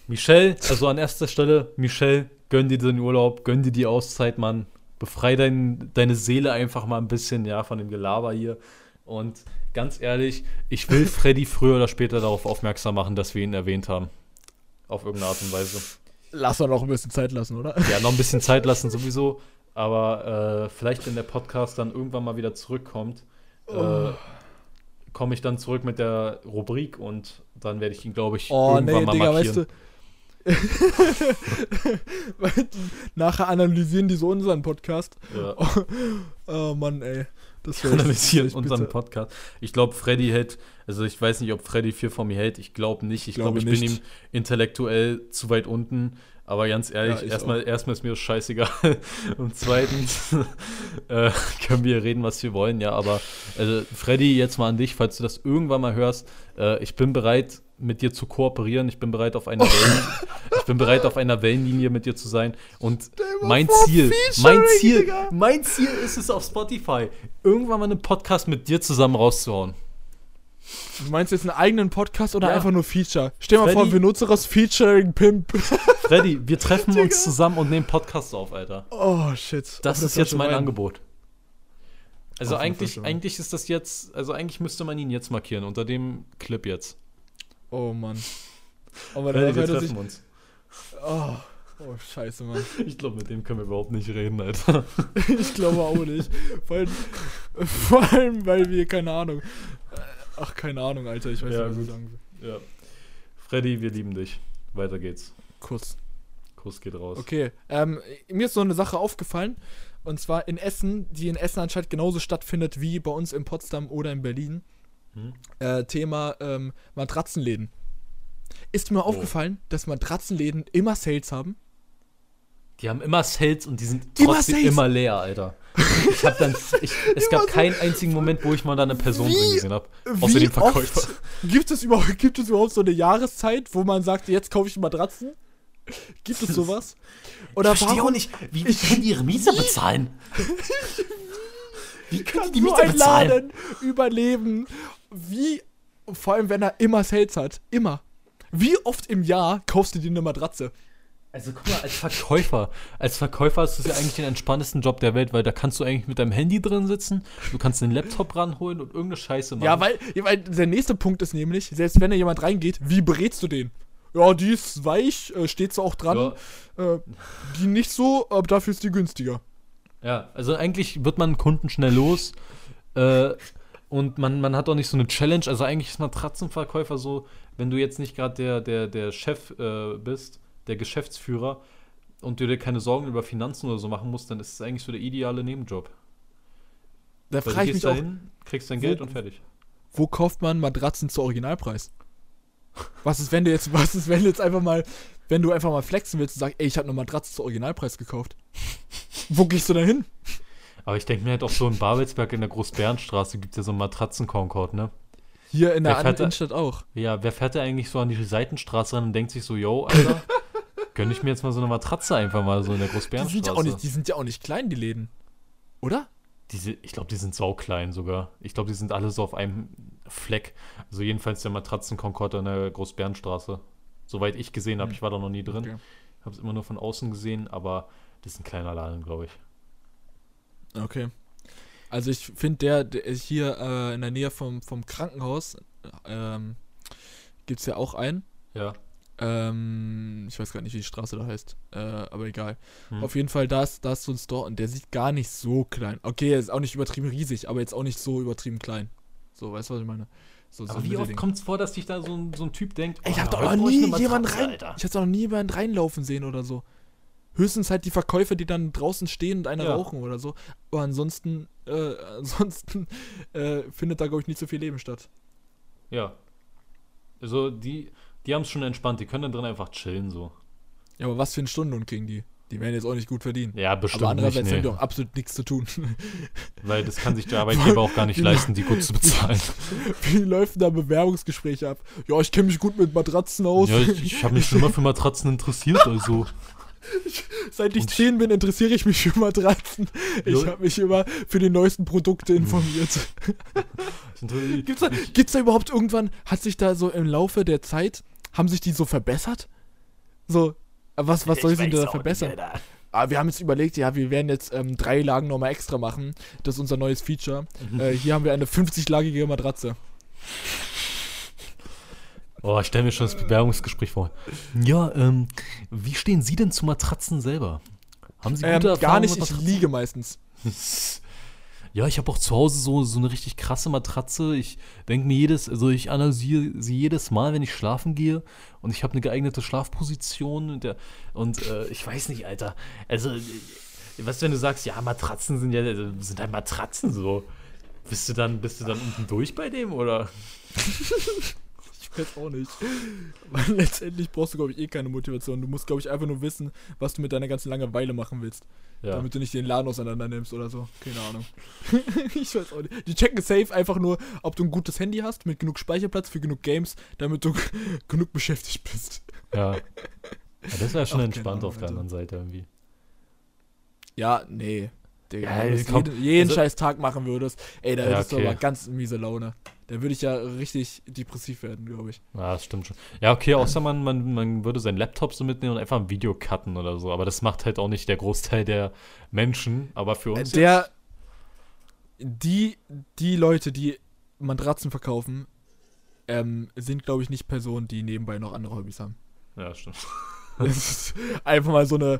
Speaker 1: Michelle, also an erster Stelle, Michelle, gönn dir den Urlaub, gönn dir die Auszeit, Mann. Befrei dein, deine Seele einfach mal ein bisschen, ja, von dem Gelaber hier. Und ganz ehrlich, ich will Freddy früher oder später darauf aufmerksam machen, dass wir ihn erwähnt haben. Auf irgendeine Art und Weise.
Speaker 2: Lass doch noch ein bisschen Zeit lassen, oder?
Speaker 1: Ja, noch ein bisschen Zeit lassen sowieso. Aber äh, vielleicht, wenn der Podcast dann irgendwann mal wieder zurückkommt,
Speaker 2: Oh.
Speaker 1: äh, komme ich dann zurück mit der Rubrik und dann werde ich ihn, glaube ich,
Speaker 2: Oh,
Speaker 1: irgendwann
Speaker 2: nee,
Speaker 1: mal
Speaker 2: Digga,
Speaker 1: markieren.
Speaker 2: weißt du. (laughs) Nachher analysieren die so unseren Podcast.
Speaker 1: Ja.
Speaker 2: Oh Mann, ey. Das wär echt-
Speaker 1: analysieren
Speaker 2: das wär echt
Speaker 1: unseren
Speaker 2: bitter.
Speaker 1: Podcast. Ich glaube, Freddy hält, also ich weiß nicht, ob Freddy viel von mir hält. Ich glaube nicht. Ich glaube,
Speaker 2: Glaube
Speaker 1: ich bin
Speaker 2: nicht.
Speaker 1: ihm intellektuell zu weit unten. Aber ganz ehrlich,
Speaker 2: Ja, ich
Speaker 1: erstmal, erstmal ist mir das scheißegal. (laughs) Und zweitens (laughs) äh, können wir reden, was wir wollen. Ja, aber also, Freddy, jetzt mal an dich, falls du das irgendwann mal hörst. Äh, ich bin bereit, mit dir zu kooperieren. Ich bin bereit, auf einer (laughs) Wellen, ich bin bereit, auf einer Wellenlinie mit dir zu sein. Und mein Ziel, mein Ziel,
Speaker 2: Digga.
Speaker 1: mein Ziel ist es auf Spotify, irgendwann mal einen Podcast mit dir zusammen rauszuhauen.
Speaker 2: Du meinst jetzt einen eigenen Podcast oder
Speaker 1: Ja.
Speaker 2: einfach nur Feature? Stell dir mal vor,
Speaker 1: Freddy-
Speaker 2: wir nutzen das Featuring Pimp. (laughs)
Speaker 1: Freddy, wir treffen
Speaker 2: Digga.
Speaker 1: uns zusammen und nehmen Podcasts auf, Alter.
Speaker 2: Oh, shit.
Speaker 1: Das
Speaker 2: Aber
Speaker 1: ist
Speaker 2: war
Speaker 1: jetzt mein
Speaker 2: rein.
Speaker 1: Angebot. Also eigentlich, eigentlich ist das jetzt, also eigentlich müsste man ihn jetzt markieren, unter dem Clip jetzt.
Speaker 2: Oh Mann. Aber dann
Speaker 1: wir
Speaker 2: er sich.
Speaker 1: treffen uns.
Speaker 2: Oh, oh, scheiße, Mann. (laughs)
Speaker 1: Ich glaube, mit dem können wir überhaupt nicht reden, Alter. (laughs)
Speaker 2: Ich glaube auch nicht. Vor allem, vor allem, weil wir, keine Ahnung. äh, Ach, keine Ahnung, Alter, ich weiß
Speaker 1: Ja,
Speaker 2: nicht, was ich
Speaker 1: gut.
Speaker 2: sagen will.
Speaker 1: Ja. Freddy, wir lieben dich. Weiter geht's.
Speaker 2: Kurz.
Speaker 1: Kuss geht raus.
Speaker 2: Okay, ähm, mir ist so eine Sache aufgefallen. Und zwar in Essen, die in Essen anscheinend genauso stattfindet wie bei uns in Potsdam oder in Berlin.
Speaker 1: Hm?
Speaker 2: Äh, Thema ähm, Matratzenläden. Ist mir
Speaker 1: Oh.
Speaker 2: aufgefallen, dass Matratzenläden immer Sales haben?
Speaker 1: Die haben immer Sales und die sind
Speaker 2: Immer
Speaker 1: trotzdem
Speaker 2: Sales.
Speaker 1: immer leer, Alter. Ich hab dann, (laughs) ich, es gab keinen einzigen Moment, wo ich mal da eine Person
Speaker 2: Wie-
Speaker 1: drin gesehen habe. Außer den Verkäufer.
Speaker 2: gibt es, überhaupt, gibt es überhaupt so eine Jahreszeit, wo man sagt, jetzt kaufe ich Matratzen? Gibt es sowas? Oder warum
Speaker 1: nicht, wie,
Speaker 2: wie können
Speaker 1: die ihre Miete bezahlen? (laughs) Wie können
Speaker 2: kann so ein Laden überleben? Wie, vor allem wenn er immer Sales hat, immer. Wie oft im Jahr kaufst du dir eine Matratze?
Speaker 1: Also guck mal, als Verkäufer, als Verkäufer ist das ja eigentlich den entspanntesten Job der Welt, weil da kannst du eigentlich mit deinem Handy drin sitzen, du kannst den Laptop ranholen und irgendeine Scheiße machen.
Speaker 2: Ja, weil, ja, weil der nächste Punkt ist nämlich, selbst wenn da jemand reingeht, wie berätst du den? Ja, die ist weich, äh, steht so auch dran. Äh, die nicht so, aber dafür ist die günstiger.
Speaker 1: Ja, also eigentlich wird man Kunden schnell los äh, und man, man hat auch nicht so eine Challenge. Also eigentlich ist Matratzenverkäufer so, wenn du jetzt nicht gerade der, der, der Chef äh, bist, der Geschäftsführer und du dir keine Sorgen über Finanzen oder so machen musst, dann ist es eigentlich so der ideale Nebenjob.
Speaker 2: Da frage ich mich auch,
Speaker 1: dahin, kriegst dein
Speaker 2: wo-
Speaker 1: Geld und fertig.
Speaker 2: wo kauft man Matratzen zu Originalpreis? Was ist, wenn du jetzt, (laughs) was ist, wenn du jetzt einfach mal, wenn du einfach mal flexen willst und sagst, ey, ich habe eine Matratze zu Originalpreis gekauft. Wo gehst du da hin?
Speaker 1: Aber ich denke mir halt auch so in Babelsberg in der Großbärenstraße gibt es ja so einen Matratzen-Concord, ne?
Speaker 2: Hier in der
Speaker 1: Wer da-
Speaker 2: Innenstadt auch.
Speaker 1: Ja, wer fährt da eigentlich so an die Seitenstraße ran und denkt sich so, yo, Alter, (laughs) gönn ich mir jetzt mal so eine Matratze einfach mal so in der
Speaker 2: Die sind, ja
Speaker 1: Großbärenstraße.
Speaker 2: auch nicht, die sind ja auch nicht klein, die Läden. Oder?
Speaker 1: Diese, ich glaube, die sind sauklein sogar. Ich glaube, die sind alle so auf einem Fleck. Also jedenfalls der Matratzen-Concord an der Großbärenstraße. Soweit ich gesehen habe,
Speaker 2: Hm.
Speaker 1: ich war da noch nie drin.
Speaker 2: Okay.
Speaker 1: Habe es immer nur von außen gesehen, aber das ist ein kleiner Laden, glaube ich.
Speaker 2: Okay. Also ich finde der, der ist hier äh, in der Nähe vom, vom Krankenhaus ähm, gibt es ja auch einen.
Speaker 1: Ja.
Speaker 2: Ähm, ich weiß gar nicht, wie die Straße da heißt. Äh, aber egal.
Speaker 1: Hm.
Speaker 2: Auf jeden Fall, da ist, da ist so ein Store und der sieht gar nicht so klein. Okay, er ist auch nicht übertrieben riesig, aber jetzt auch nicht so übertrieben klein. So, weißt du, was ich meine? So, so
Speaker 1: Aber
Speaker 2: ein
Speaker 1: wie oft kommt es vor, dass sich da so ein, so ein Typ denkt,
Speaker 2: Ey, ich
Speaker 1: oh,
Speaker 2: hab doch noch nie jemanden rein.
Speaker 1: Alter.
Speaker 2: Ich hab doch noch nie jemanden reinlaufen sehen oder so. Höchstens halt die Verkäufer, die dann draußen stehen und einer
Speaker 1: Ja.
Speaker 2: rauchen oder so. Aber ansonsten, äh, (laughs) ansonsten äh, findet da, glaube ich, nicht so viel Leben statt.
Speaker 1: Ja. Also die, die haben es schon entspannt. Die können dann drin einfach chillen so.
Speaker 2: Ja, aber was für eine Stunde und kriegen die? Die werden jetzt auch nicht gut verdienen.
Speaker 1: Ja, bestimmt
Speaker 2: aber andererseits
Speaker 1: nicht,
Speaker 2: haben die
Speaker 1: nee.
Speaker 2: auch absolut nichts zu tun. (laughs)
Speaker 1: Weil das kann sich der Arbeitgeber auch gar nicht leisten, die gut zu (laughs) bezahlen.
Speaker 2: Wie läuft da Bewerbungsgespräche ab? Ja, ich kenne mich gut mit Matratzen aus.
Speaker 1: ja, ich, ich habe mich schon immer für Matratzen interessiert, also. (laughs)
Speaker 2: Seit ich
Speaker 1: Und-
Speaker 2: 10 bin, interessiere ich mich für Matratzen. Ich habe mich immer für die neuesten Produkte informiert. (laughs) Gibt's da, gibt's da überhaupt irgendwann, hat sich da so im Laufe der Zeit, haben sich die so verbessert? So, was, was soll sich denn da verbessern? Ah, wir haben jetzt überlegt, ja, wir werden jetzt ähm, drei Lagen nochmal extra machen. Das ist unser neues Feature. Äh, hier haben wir eine 50-lagige Matratze.
Speaker 1: Oh, ich stelle mir schon das Bewerbungsgespräch vor. Ja, ähm, wie stehen Sie denn zu Matratzen selber? Haben Sie gute
Speaker 2: Ähm, gar
Speaker 1: Erfahrungen
Speaker 2: nicht,
Speaker 1: mit
Speaker 2: ich
Speaker 1: Matratzen?
Speaker 2: liege meistens. (laughs)
Speaker 1: Ja, ich habe auch zu Hause so, so eine richtig krasse Matratze. Ich denke mir jedes, also ich analysiere sie jedes Mal, wenn ich schlafen gehe. Und ich habe eine geeignete Schlafposition. Und, der, und äh, ich weiß nicht, Alter. Also, äh, was, wenn du sagst, ja, Matratzen sind ja äh, sind halt Matratzen so. Bist du dann, bist du dann unten durch bei dem oder? (laughs)
Speaker 2: Ich weiß auch nicht. Weil letztendlich brauchst du, glaube ich, eh keine Motivation. Du musst, glaube ich, einfach nur wissen, was du mit deiner ganzen Langeweile machen willst.
Speaker 1: Ja.
Speaker 2: Damit du nicht den Laden auseinander nimmst oder so. Keine Ahnung. (laughs) ich weiß auch nicht. Die checken safe einfach nur, ob du ein gutes Handy hast, mit genug Speicherplatz für genug Games, damit du (laughs) genug beschäftigt bist.
Speaker 1: Ja. ja das wäre schon
Speaker 2: Ach,
Speaker 1: entspannt
Speaker 2: Ahnung,
Speaker 1: auf der anderen Seite irgendwie.
Speaker 2: Ja, nee. Digga,
Speaker 1: Ja,
Speaker 2: wenn du jeden, jeden
Speaker 1: also-
Speaker 2: scheiß Tag machen würdest, ey, da
Speaker 1: Ja,
Speaker 2: hättest
Speaker 1: okay.
Speaker 2: du aber ganz miese Laune. Da würde ich ja richtig depressiv werden, glaube ich.
Speaker 1: Ja, das stimmt schon. Ja, okay, außer man, man, man würde seinen Laptop so mitnehmen und einfach ein Video cutten oder so. Aber das macht halt auch nicht der Großteil der Menschen. Aber für uns.
Speaker 2: Der. die, die Leute, die Matratzen verkaufen, ähm, sind, glaube ich, nicht Personen, die nebenbei noch andere Hobbys haben.
Speaker 1: Ja, stimmt. (laughs)
Speaker 2: Das ist einfach mal so eine.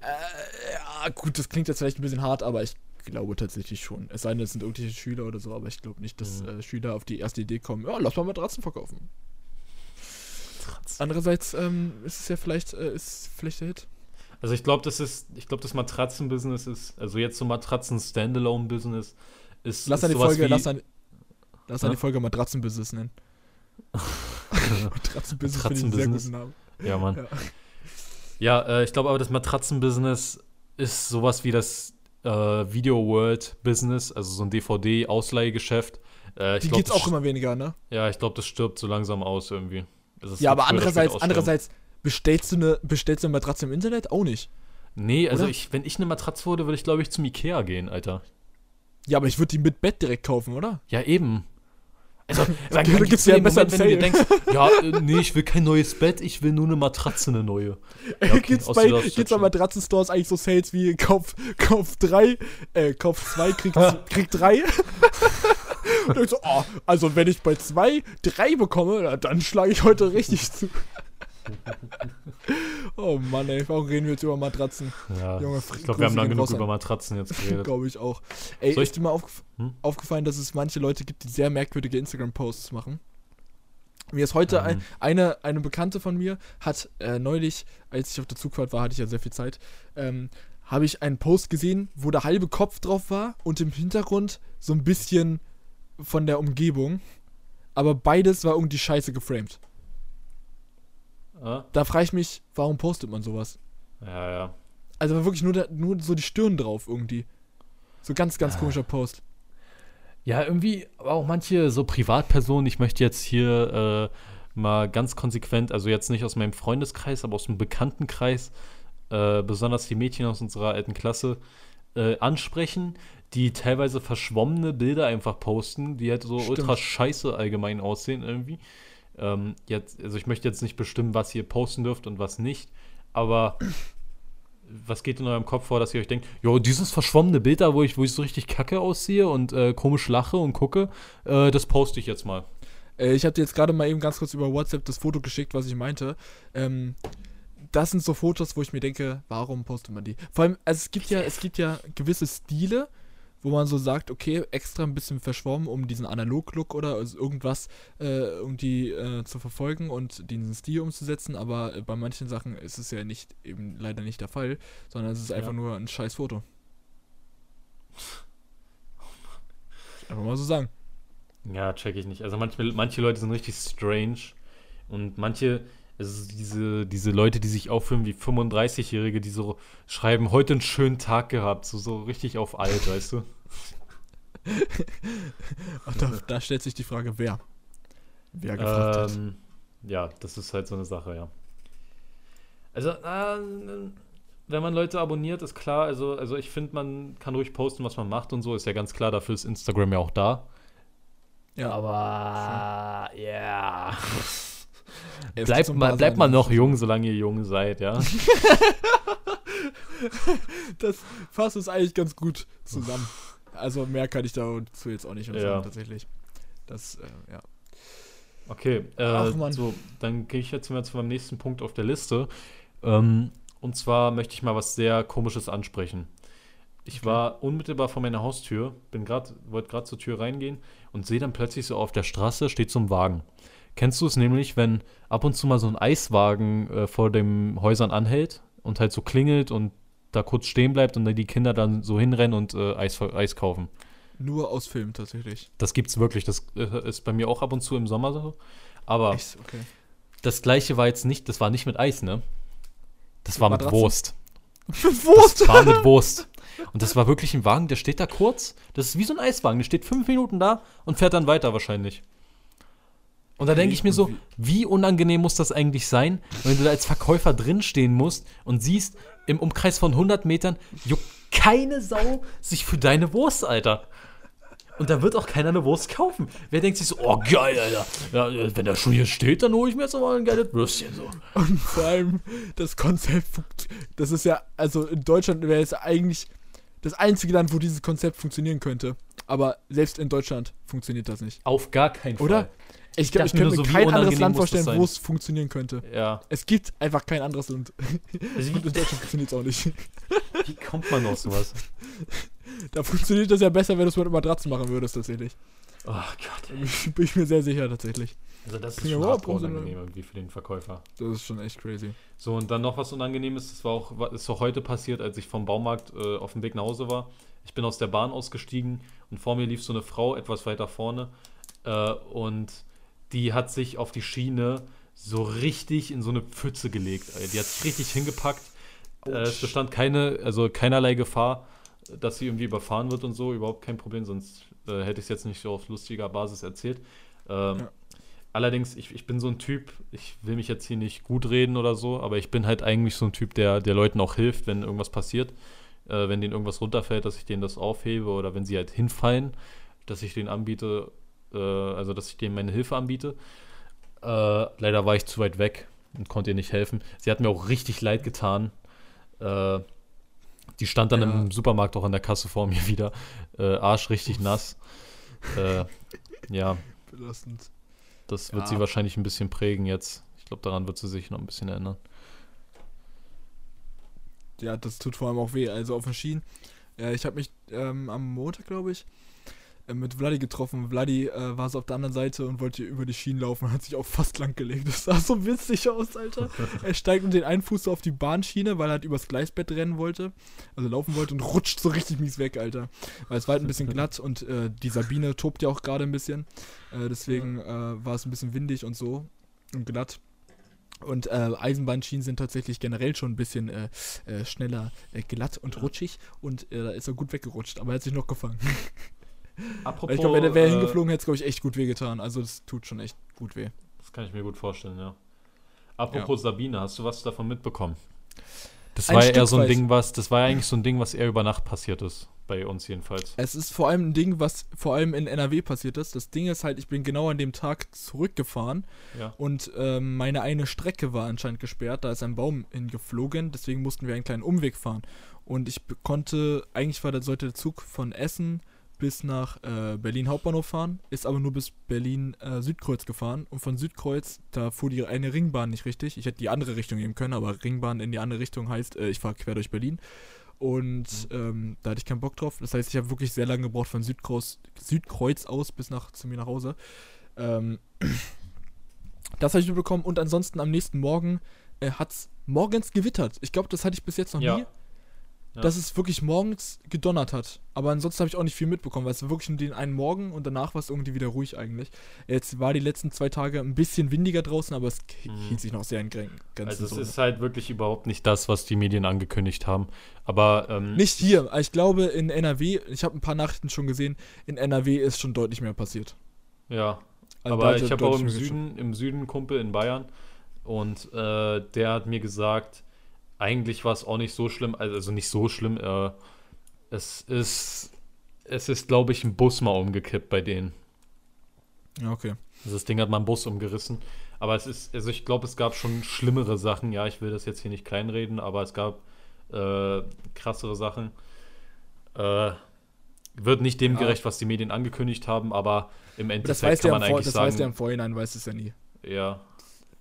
Speaker 2: Äh, ja, gut, das klingt jetzt vielleicht ein bisschen hart, aber ich glaube tatsächlich schon. Es sei denn, es sind irgendwelche Schüler oder so, aber ich glaube nicht, dass
Speaker 1: Mhm.
Speaker 2: äh, Schüler auf die erste Idee kommen, ja, lass mal Matratzen verkaufen.
Speaker 1: Matratzen.
Speaker 2: Andererseits ähm, ist es ja vielleicht, äh, ist vielleicht der Hit.
Speaker 1: Also ich glaube, das ist, ich glaube, das Matratzenbusiness ist, also jetzt so Matratzen-Standalone-Business ist.
Speaker 2: Lass
Speaker 1: ist
Speaker 2: an die Folge, lass an, lass an die Folge Matratzenbusiness nennen. (laughs) Matratzenbusiness einen sehr guten Namen.
Speaker 1: Ja, Mann.
Speaker 2: Ja.
Speaker 1: Ja, äh, ich glaube aber, das Matratzenbusiness ist sowas wie das äh, Video World Business, also so ein DVD-Ausleihgeschäft. Äh, ich
Speaker 2: Die geht's
Speaker 1: das
Speaker 2: auch immer weniger, ne?
Speaker 1: Ja, ich glaube, das stirbt so langsam aus irgendwie. Es
Speaker 2: Ja, aber andererseits, andererseits bestellst du eine, bestellst du eine Matratze im Internet? Auch nicht.
Speaker 1: Nee, also ich, wenn ich eine Matratze würde, würde ich glaube ich zum Ikea gehen, Alter.
Speaker 2: Ja, aber ich würde die mit Bett direkt kaufen, oder?
Speaker 1: Ja, eben. Also, (laughs)
Speaker 2: Da gibt's ja einen besseren
Speaker 1: wenn du dir denkst, (laughs) ja, äh, nee, ich will kein neues Bett, ich will nur eine Matratze, eine neue. Ja, okay,
Speaker 2: gibt's bei, gibt's bei. Matratzenstores eigentlich so Sales wie Kauf, Kauf 3, äh, Kauf 2, krieg, krieg 3? Und ich so, oh, also wenn ich bei 2 3 bekomme, dann schlage ich heute richtig zu. (laughs) oh Mann, ey, warum reden wir jetzt über Matratzen?
Speaker 1: Ja,
Speaker 2: Junge,
Speaker 1: ich glaube, wir haben
Speaker 2: Grüße
Speaker 1: lang
Speaker 2: gehen
Speaker 1: genug über Matratzen jetzt (laughs) geredet.
Speaker 2: Glaube ich auch. Ey,
Speaker 1: Soll ich-
Speaker 2: ist dir mal aufgef
Speaker 1: Hm?
Speaker 2: aufgefallen, dass es manche Leute gibt, die sehr merkwürdige Instagram-Posts machen? Mir ist heute ein,
Speaker 1: Ähm.
Speaker 2: eine, eine Bekannte von mir hat äh, neulich, als ich auf der Zugfahrt war, hatte ich ja sehr viel Zeit, ähm, habe ich einen Post gesehen, wo der halbe Kopf drauf war und im Hintergrund so ein bisschen von der Umgebung. Aber beides war irgendwie scheiße geframed.
Speaker 1: Ah?
Speaker 2: Da frage ich mich, warum postet man sowas?
Speaker 1: Ja, ja.
Speaker 2: Also wirklich nur, der, nur so die Stirn drauf irgendwie. So ganz, ganz
Speaker 1: Ah.
Speaker 2: komischer Post.
Speaker 1: Ja, irgendwie auch manche so Privatpersonen, ich möchte jetzt hier äh, mal ganz konsequent, also jetzt nicht aus meinem Freundeskreis, aber aus dem Bekanntenkreis, äh, besonders die Mädchen aus unserer alten Klasse, äh, ansprechen, die teilweise verschwommene Bilder einfach posten, die halt so
Speaker 2: Stimmt.
Speaker 1: ultra scheiße allgemein aussehen irgendwie. Ähm, jetzt, also ich möchte jetzt nicht bestimmen, was ihr posten dürft und was nicht, aber was geht in eurem Kopf vor, dass ihr euch denkt, jo, dieses verschwommene Bild da, wo ich, wo ich so richtig kacke aussehe und äh, komisch lache und gucke, äh, das poste ich jetzt mal.
Speaker 2: Äh, ich habe dir jetzt gerade mal eben ganz kurz über WhatsApp das Foto geschickt, was ich meinte. Ähm, das sind so Fotos, wo ich mir denke, warum postet man die? Vor allem, also es gibt ja, es gibt ja gewisse Stile, wo man so sagt, okay, extra ein bisschen verschwommen, um diesen Analog-Look oder also irgendwas, äh, um die äh, zu verfolgen und diesen Stil umzusetzen, aber äh, bei manchen Sachen ist es ja nicht eben leider nicht der Fall, sondern es ist einfach
Speaker 1: Ja.
Speaker 2: nur ein scheiß Foto. Einfach mal so sagen.
Speaker 1: Ja, check ich nicht. Also manche, manche Leute sind richtig strange und manche, also diese, diese Leute, die sich aufführen wie 35-Jährige, die so schreiben, heute einen schönen Tag gehabt, so, so richtig auf alt, weißt du? (laughs)
Speaker 2: Und da, da stellt sich die Frage, wer? Wer gefragt hat.
Speaker 1: Ähm, ja, das ist halt so eine Sache, ja. Also, äh, wenn man Leute abonniert, ist klar, also, also ich finde, man kann ruhig posten, was man macht und so, ist ja ganz klar, dafür ist Instagram ja auch da.
Speaker 2: Ja,
Speaker 1: Aber, ja. (laughs)
Speaker 2: Gibt
Speaker 1: Bleibt mal, bleibt mal
Speaker 2: Sachen,
Speaker 1: noch jung, solange ihr jung seid, ja. (laughs)
Speaker 2: Das fasst es eigentlich ganz gut zusammen. Also mehr kann ich dazu jetzt auch nicht
Speaker 1: Ja.
Speaker 2: sagen, tatsächlich. Das, äh, ja.
Speaker 1: Okay, äh,
Speaker 2: Ach,
Speaker 1: so, dann gehe ich jetzt mal zu meinem nächsten Punkt auf der Liste. Ähm, und zwar möchte ich mal was sehr Komisches ansprechen. Ich
Speaker 2: Okay.
Speaker 1: war unmittelbar vor meiner Haustür, bin grad, wollte gerade zur Tür reingehen und sehe dann plötzlich so auf der Straße steht so ein Wagen. Kennst du es nämlich, wenn ab und zu mal so ein Eiswagen äh, vor den Häusern anhält und halt so klingelt und da kurz stehen bleibt und dann die Kinder dann so hinrennen und äh, Eis, Eis kaufen?
Speaker 2: Nur aus Film tatsächlich.
Speaker 1: Das gibt's wirklich. Das äh, ist bei mir auch ab und zu im Sommer so. Aber
Speaker 2: Echt? Okay.
Speaker 1: das gleiche war jetzt nicht, das war nicht mit Eis, ne? Das war mit
Speaker 2: Matratzen?
Speaker 1: Wurst. (laughs)
Speaker 2: Wurst!
Speaker 1: Das war mit Wurst. Und das war wirklich ein Wagen, der steht da kurz. Das ist wie so ein Eiswagen. Der steht fünf Minuten da und fährt dann weiter wahrscheinlich. Und da denke ich mir so, wie unangenehm muss das eigentlich sein, wenn du da als Verkäufer drinstehen musst und siehst, im Umkreis von 100 Metern juckt keine Sau sich für deine Wurst, Alter. Und da wird auch keiner eine Wurst kaufen. Wer denkt sich so, oh geil, Alter. Ja, wenn der schon hier steht, dann hole ich mir jetzt mal ein geiles Würstchen so.
Speaker 2: Und vor allem das Konzept, das ist ja, also in Deutschland wäre es eigentlich, das einzige Land, wo dieses Konzept funktionieren könnte. Aber selbst in Deutschland funktioniert das nicht.
Speaker 1: Auf gar keinen Fall.
Speaker 2: Oder? Ich, glaub, ich
Speaker 1: dachte mir
Speaker 2: könnte mir
Speaker 1: so,
Speaker 2: kein anderes Land vorstellen, wo es funktionieren könnte.
Speaker 1: Ja.
Speaker 2: Es gibt einfach kein anderes Land.
Speaker 1: Also
Speaker 2: Und in
Speaker 1: wie,
Speaker 2: Deutschland funktioniert es auch nicht.
Speaker 1: wie kommt man auf sowas? (laughs)
Speaker 2: Da funktioniert das ja besser, wenn du es mit Matratzen machen würdest, tatsächlich.
Speaker 1: Oh Gott.
Speaker 2: Bin ich- ich mir sehr sicher, tatsächlich.
Speaker 1: Also das ist
Speaker 2: Ja,
Speaker 1: schon hardcore
Speaker 2: Bronze-
Speaker 1: unangenehm irgendwie für den Verkäufer.
Speaker 2: Das ist schon echt crazy.
Speaker 1: So, und dann noch was Unangenehmes, das war auch, ist auch heute passiert, als ich vom Baumarkt äh, auf dem Weg nach Hause war. Ich bin aus der Bahn ausgestiegen und vor mir lief so eine Frau etwas weiter vorne äh, und die hat sich auf die Schiene so richtig in so eine Pfütze gelegt. Ey. Die hat sich richtig hingepackt. Äh, es bestand keine, also keinerlei Gefahr, dass sie irgendwie überfahren wird und so, überhaupt kein Problem, sonst äh, hätte ich es jetzt nicht so auf lustiger Basis erzählt. Ähm,
Speaker 2: Ja.
Speaker 1: Allerdings, ich, ich bin so ein Typ, ich will mich jetzt hier nicht gut reden oder so, aber ich bin halt eigentlich so ein Typ, der, der Leuten auch hilft, wenn irgendwas passiert. Äh, wenn denen irgendwas runterfällt, dass ich denen das aufhebe oder wenn sie halt hinfallen, dass ich denen anbiete, äh, also dass ich denen meine Hilfe anbiete. Äh, leider war ich zu weit weg und konnte ihr nicht helfen. Sie hat mir auch richtig leid getan. Äh, die stand dann
Speaker 2: Ja.
Speaker 1: im Supermarkt auch an der Kasse vor mir wieder. Äh, Arsch richtig nass. Äh, ja,
Speaker 2: Belastend.
Speaker 1: das wird
Speaker 2: Ja.
Speaker 1: sie wahrscheinlich ein bisschen prägen jetzt. Ich glaube, daran wird sie sich noch ein bisschen erinnern.
Speaker 2: Ja, das tut vor allem auch weh. Also auf den Schienen. Äh, ich habe mich ähm, am Montag, glaube ich, mit Vladi getroffen. Vladi äh, war so auf der anderen Seite und wollte über die Schienen laufen und hat sich auch fast lang gelegt. Das sah so witzig aus, Alter. (laughs) er steigt mit den einen Fuß so auf die Bahnschiene, weil er halt übers Gleisbett rennen wollte. Also laufen wollte und rutscht so richtig mies weg, Alter. Weil es war halt ein bisschen glatt und äh, die Sabine tobt ja auch gerade ein bisschen. Äh, deswegen äh, war es ein bisschen windig und so und glatt. Und äh, Eisenbahnschienen sind tatsächlich generell schon ein bisschen äh, äh, schneller äh, glatt und rutschig und äh, da ist er gut weggerutscht, aber er hat sich noch gefangen. (laughs)
Speaker 1: Apropos,
Speaker 2: ich glaube, wenn er wäre
Speaker 1: äh,
Speaker 2: hingeflogen, hätte es, glaube ich, echt gut wehgetan. Also das tut schon echt gut weh.
Speaker 1: Das kann ich mir gut vorstellen, ja. Apropos Sabine, hast du was davon mitbekommen? Das
Speaker 2: Ein
Speaker 1: war ja eher so ein. Ding, was, das war ja eigentlich so ein Ding, was eher über Nacht passiert ist. Bei uns jedenfalls.
Speaker 2: Es ist vor allem ein Ding, was vor allem in NRW passiert ist. Das Ding ist halt, ich bin genau an dem Tag zurückgefahren
Speaker 1: Ja.
Speaker 2: und ähm, meine eine Strecke war anscheinend gesperrt. Da ist ein Baum hingeflogen, deswegen mussten wir einen kleinen Umweg fahren. Und ich konnte, eigentlich war der, sollte der Zug von Essen bis nach äh, Berlin Hauptbahnhof fahren, ist aber nur bis Berlin äh, Südkreuz gefahren. Und von Südkreuz, da fuhr die eine Ringbahn nicht richtig. Ich hätte die andere Richtung nehmen können, aber Ringbahn in die andere Richtung heißt, äh, ich fahre quer durch Berlin. Und ähm, da hatte ich keinen Bock drauf. Das heißt, ich habe wirklich sehr lange gebraucht von Südkreuz, Südkreuz aus bis nach, zu mir nach Hause. Ähm, (clears throat) das habe ich mitbekommen. Und ansonsten am nächsten Morgen äh, hat es morgens gewittert. Ich glaube, das hatte ich bis jetzt noch
Speaker 1: Ja.
Speaker 2: nie.
Speaker 1: Ja.
Speaker 2: Dass es wirklich morgens gedonnert hat. Aber ansonsten habe ich auch nicht viel mitbekommen, weil es wirklich nur den einen Morgen und danach war es irgendwie wieder ruhig eigentlich. Jetzt war die letzten zwei Tage ein bisschen windiger draußen, aber es
Speaker 1: Mhm.
Speaker 2: hielt sich noch sehr in Gren- Grenzen.
Speaker 1: Also es ist halt wirklich überhaupt nicht das, was die Medien angekündigt haben. Aber ähm,
Speaker 2: Nicht hier. Ich glaube in NRW, ich habe ein paar Nachrichten schon gesehen, in NRW ist schon deutlich mehr passiert.
Speaker 1: ja.
Speaker 2: Also
Speaker 1: Aber ich habe auch im Süden, im Süden Kumpel in Bayern und äh, der hat mir gesagt, eigentlich war es auch nicht so schlimm, also nicht so schlimm. Äh, es ist, es ist, glaube ich, ein Bus mal umgekippt bei denen.
Speaker 2: Ja, okay.
Speaker 1: Also das Ding hat mal einen Bus umgerissen. Aber es ist, also ich glaube, es gab schon schlimmere Sachen. Ja, ich will das jetzt hier nicht kleinreden, aber es gab äh, krassere Sachen. Äh, wird nicht dem
Speaker 2: Ja.
Speaker 1: gerecht, was die Medien angekündigt haben, aber im
Speaker 2: Aber das
Speaker 1: Endeffekt
Speaker 2: weiß
Speaker 1: kann man
Speaker 2: im Vor
Speaker 1: eigentlich
Speaker 2: das weiß der
Speaker 1: sagen,
Speaker 2: im Vorhinein, weiß es ja nie.
Speaker 1: ja.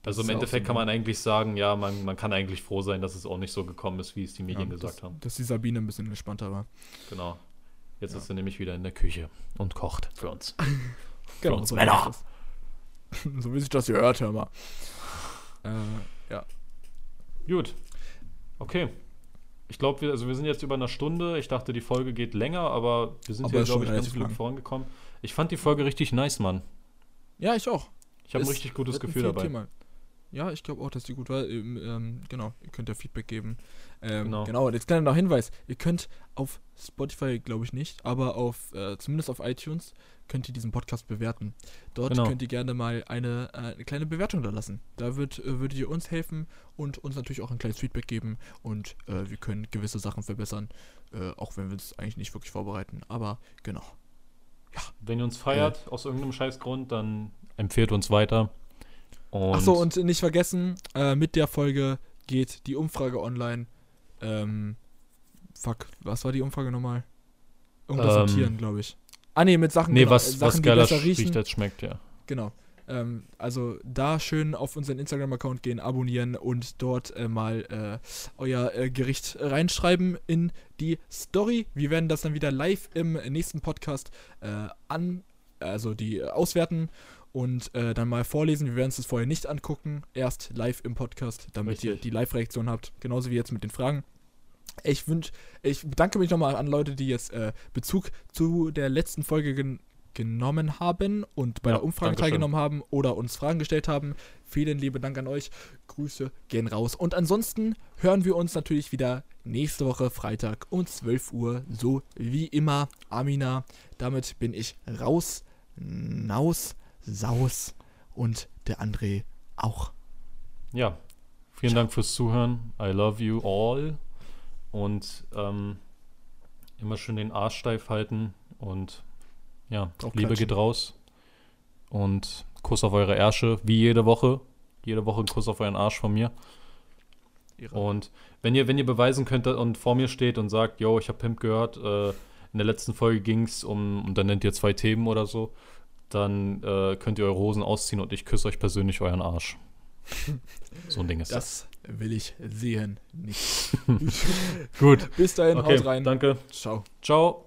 Speaker 1: Also im
Speaker 2: ja
Speaker 1: Endeffekt kann
Speaker 2: ein
Speaker 1: man eigentlich sagen, ja, man, man kann eigentlich froh sein, dass es auch nicht so gekommen ist, wie es die Medien
Speaker 2: Ja,
Speaker 1: gesagt
Speaker 2: dass,
Speaker 1: haben.
Speaker 2: Dass die Sabine ein bisschen entspannter war.
Speaker 1: Genau. Jetzt
Speaker 2: Ja.
Speaker 1: ist sie nämlich wieder in der Küche und kocht für uns. (laughs)
Speaker 2: Genau,
Speaker 1: uns
Speaker 2: so
Speaker 1: Männer. (laughs)
Speaker 2: so wie sich das gehört, hör mal. Äh, ja.
Speaker 1: Gut. Okay. Ich glaube, wir, also wir sind jetzt über eine Stunde. Ich dachte, die Folge geht länger, aber wir sind
Speaker 2: Aber schon
Speaker 1: glaube ich, ganz gut vorangekommen. Ich fand die Folge richtig nice, Mann.
Speaker 2: ja, ich auch.
Speaker 1: Ich habe ein richtig gutes Gefühl dabei.
Speaker 2: Thema. Ja, ich glaube auch, dass die gut war. Ähm, ähm, genau, ihr könnt ja Feedback geben. Ähm,
Speaker 1: Genau.
Speaker 2: genau. und jetzt kleiner noch Hinweis. Ihr könnt auf Spotify, glaube ich nicht, aber auf, äh, zumindest auf iTunes, könnt ihr diesen Podcast bewerten. Dort
Speaker 1: Genau.
Speaker 2: könnt ihr gerne mal eine, äh, eine kleine Bewertung da lassen. Da wird, äh, würdet ihr uns helfen und uns natürlich auch ein kleines Feedback geben und äh, wir können gewisse Sachen verbessern, äh, auch wenn wir es eigentlich nicht wirklich vorbereiten. Aber genau.
Speaker 1: Wenn ihr uns feiert, aus irgendeinem Scheißgrund, dann empfehlt uns weiter. Und
Speaker 2: Achso, und nicht vergessen, äh, mit der Folge geht die Umfrage online. Ähm, fuck, was war die Umfrage nochmal? Irgendwas
Speaker 1: Ähm,
Speaker 2: mit Tieren, glaube ich. Ah, nee, mit Sachen,
Speaker 1: Nee,
Speaker 2: genau,
Speaker 1: was,
Speaker 2: Sachen,
Speaker 1: was
Speaker 2: die
Speaker 1: geiler
Speaker 2: besser riechen.
Speaker 1: riecht als schmeckt, ja.
Speaker 2: Genau. Ähm, also da schön auf unseren Instagram-Account gehen, abonnieren und dort äh, mal äh, euer äh, Gericht reinschreiben in die Story. Wir werden das dann wieder live im nächsten Podcast äh, an, also die äh, auswerten und äh, dann mal vorlesen. Wir werden uns das vorher nicht angucken, erst live im Podcast, damit ihr
Speaker 1: Richtig.
Speaker 2: die Live-Reaktion habt. Genauso wie jetzt mit den Fragen. Ich wünsch, ich bedanke mich nochmal an Leute, die jetzt äh, Bezug zu der letzten Folge gen genommen haben und bei
Speaker 1: Ja,
Speaker 2: der Umfrage teilgenommen haben oder uns Fragen gestellt haben. Vielen lieben Dank an euch. Grüße gehen raus. Und ansonsten hören wir uns natürlich wieder nächste Woche Freitag um 12 Uhr, so wie immer. Amina, damit bin ich raus, naus, saus und der André auch.
Speaker 1: Ja, vielen Dank fürs Zuhören. I love you all. Und ähm, immer schön den Arsch steif halten. Und ja,
Speaker 2: Drauf
Speaker 1: Liebe
Speaker 2: klatschen.
Speaker 1: geht raus. Und Kuss auf eure Ärsche, wie jede Woche. Jede Woche ein Kuss auf euren Arsch von mir. Und wenn ihr, wenn ihr beweisen könnt und vor mir steht und sagt, yo, ich habe Pimp gehört, äh, in der letzten Folge ging es um, und dann nennt ihr zwei Themen oder so, dann äh, könnt ihr eure Hosen ausziehen und ich küsse euch persönlich euren Arsch. (laughs) so ein Ding ist das.
Speaker 2: Das will ich sehen. Nicht. (laughs) (laughs)
Speaker 1: Gut.
Speaker 2: Bis dahin,
Speaker 1: Okay,
Speaker 2: haut rein.
Speaker 1: danke.
Speaker 2: Ciao.
Speaker 1: Ciao.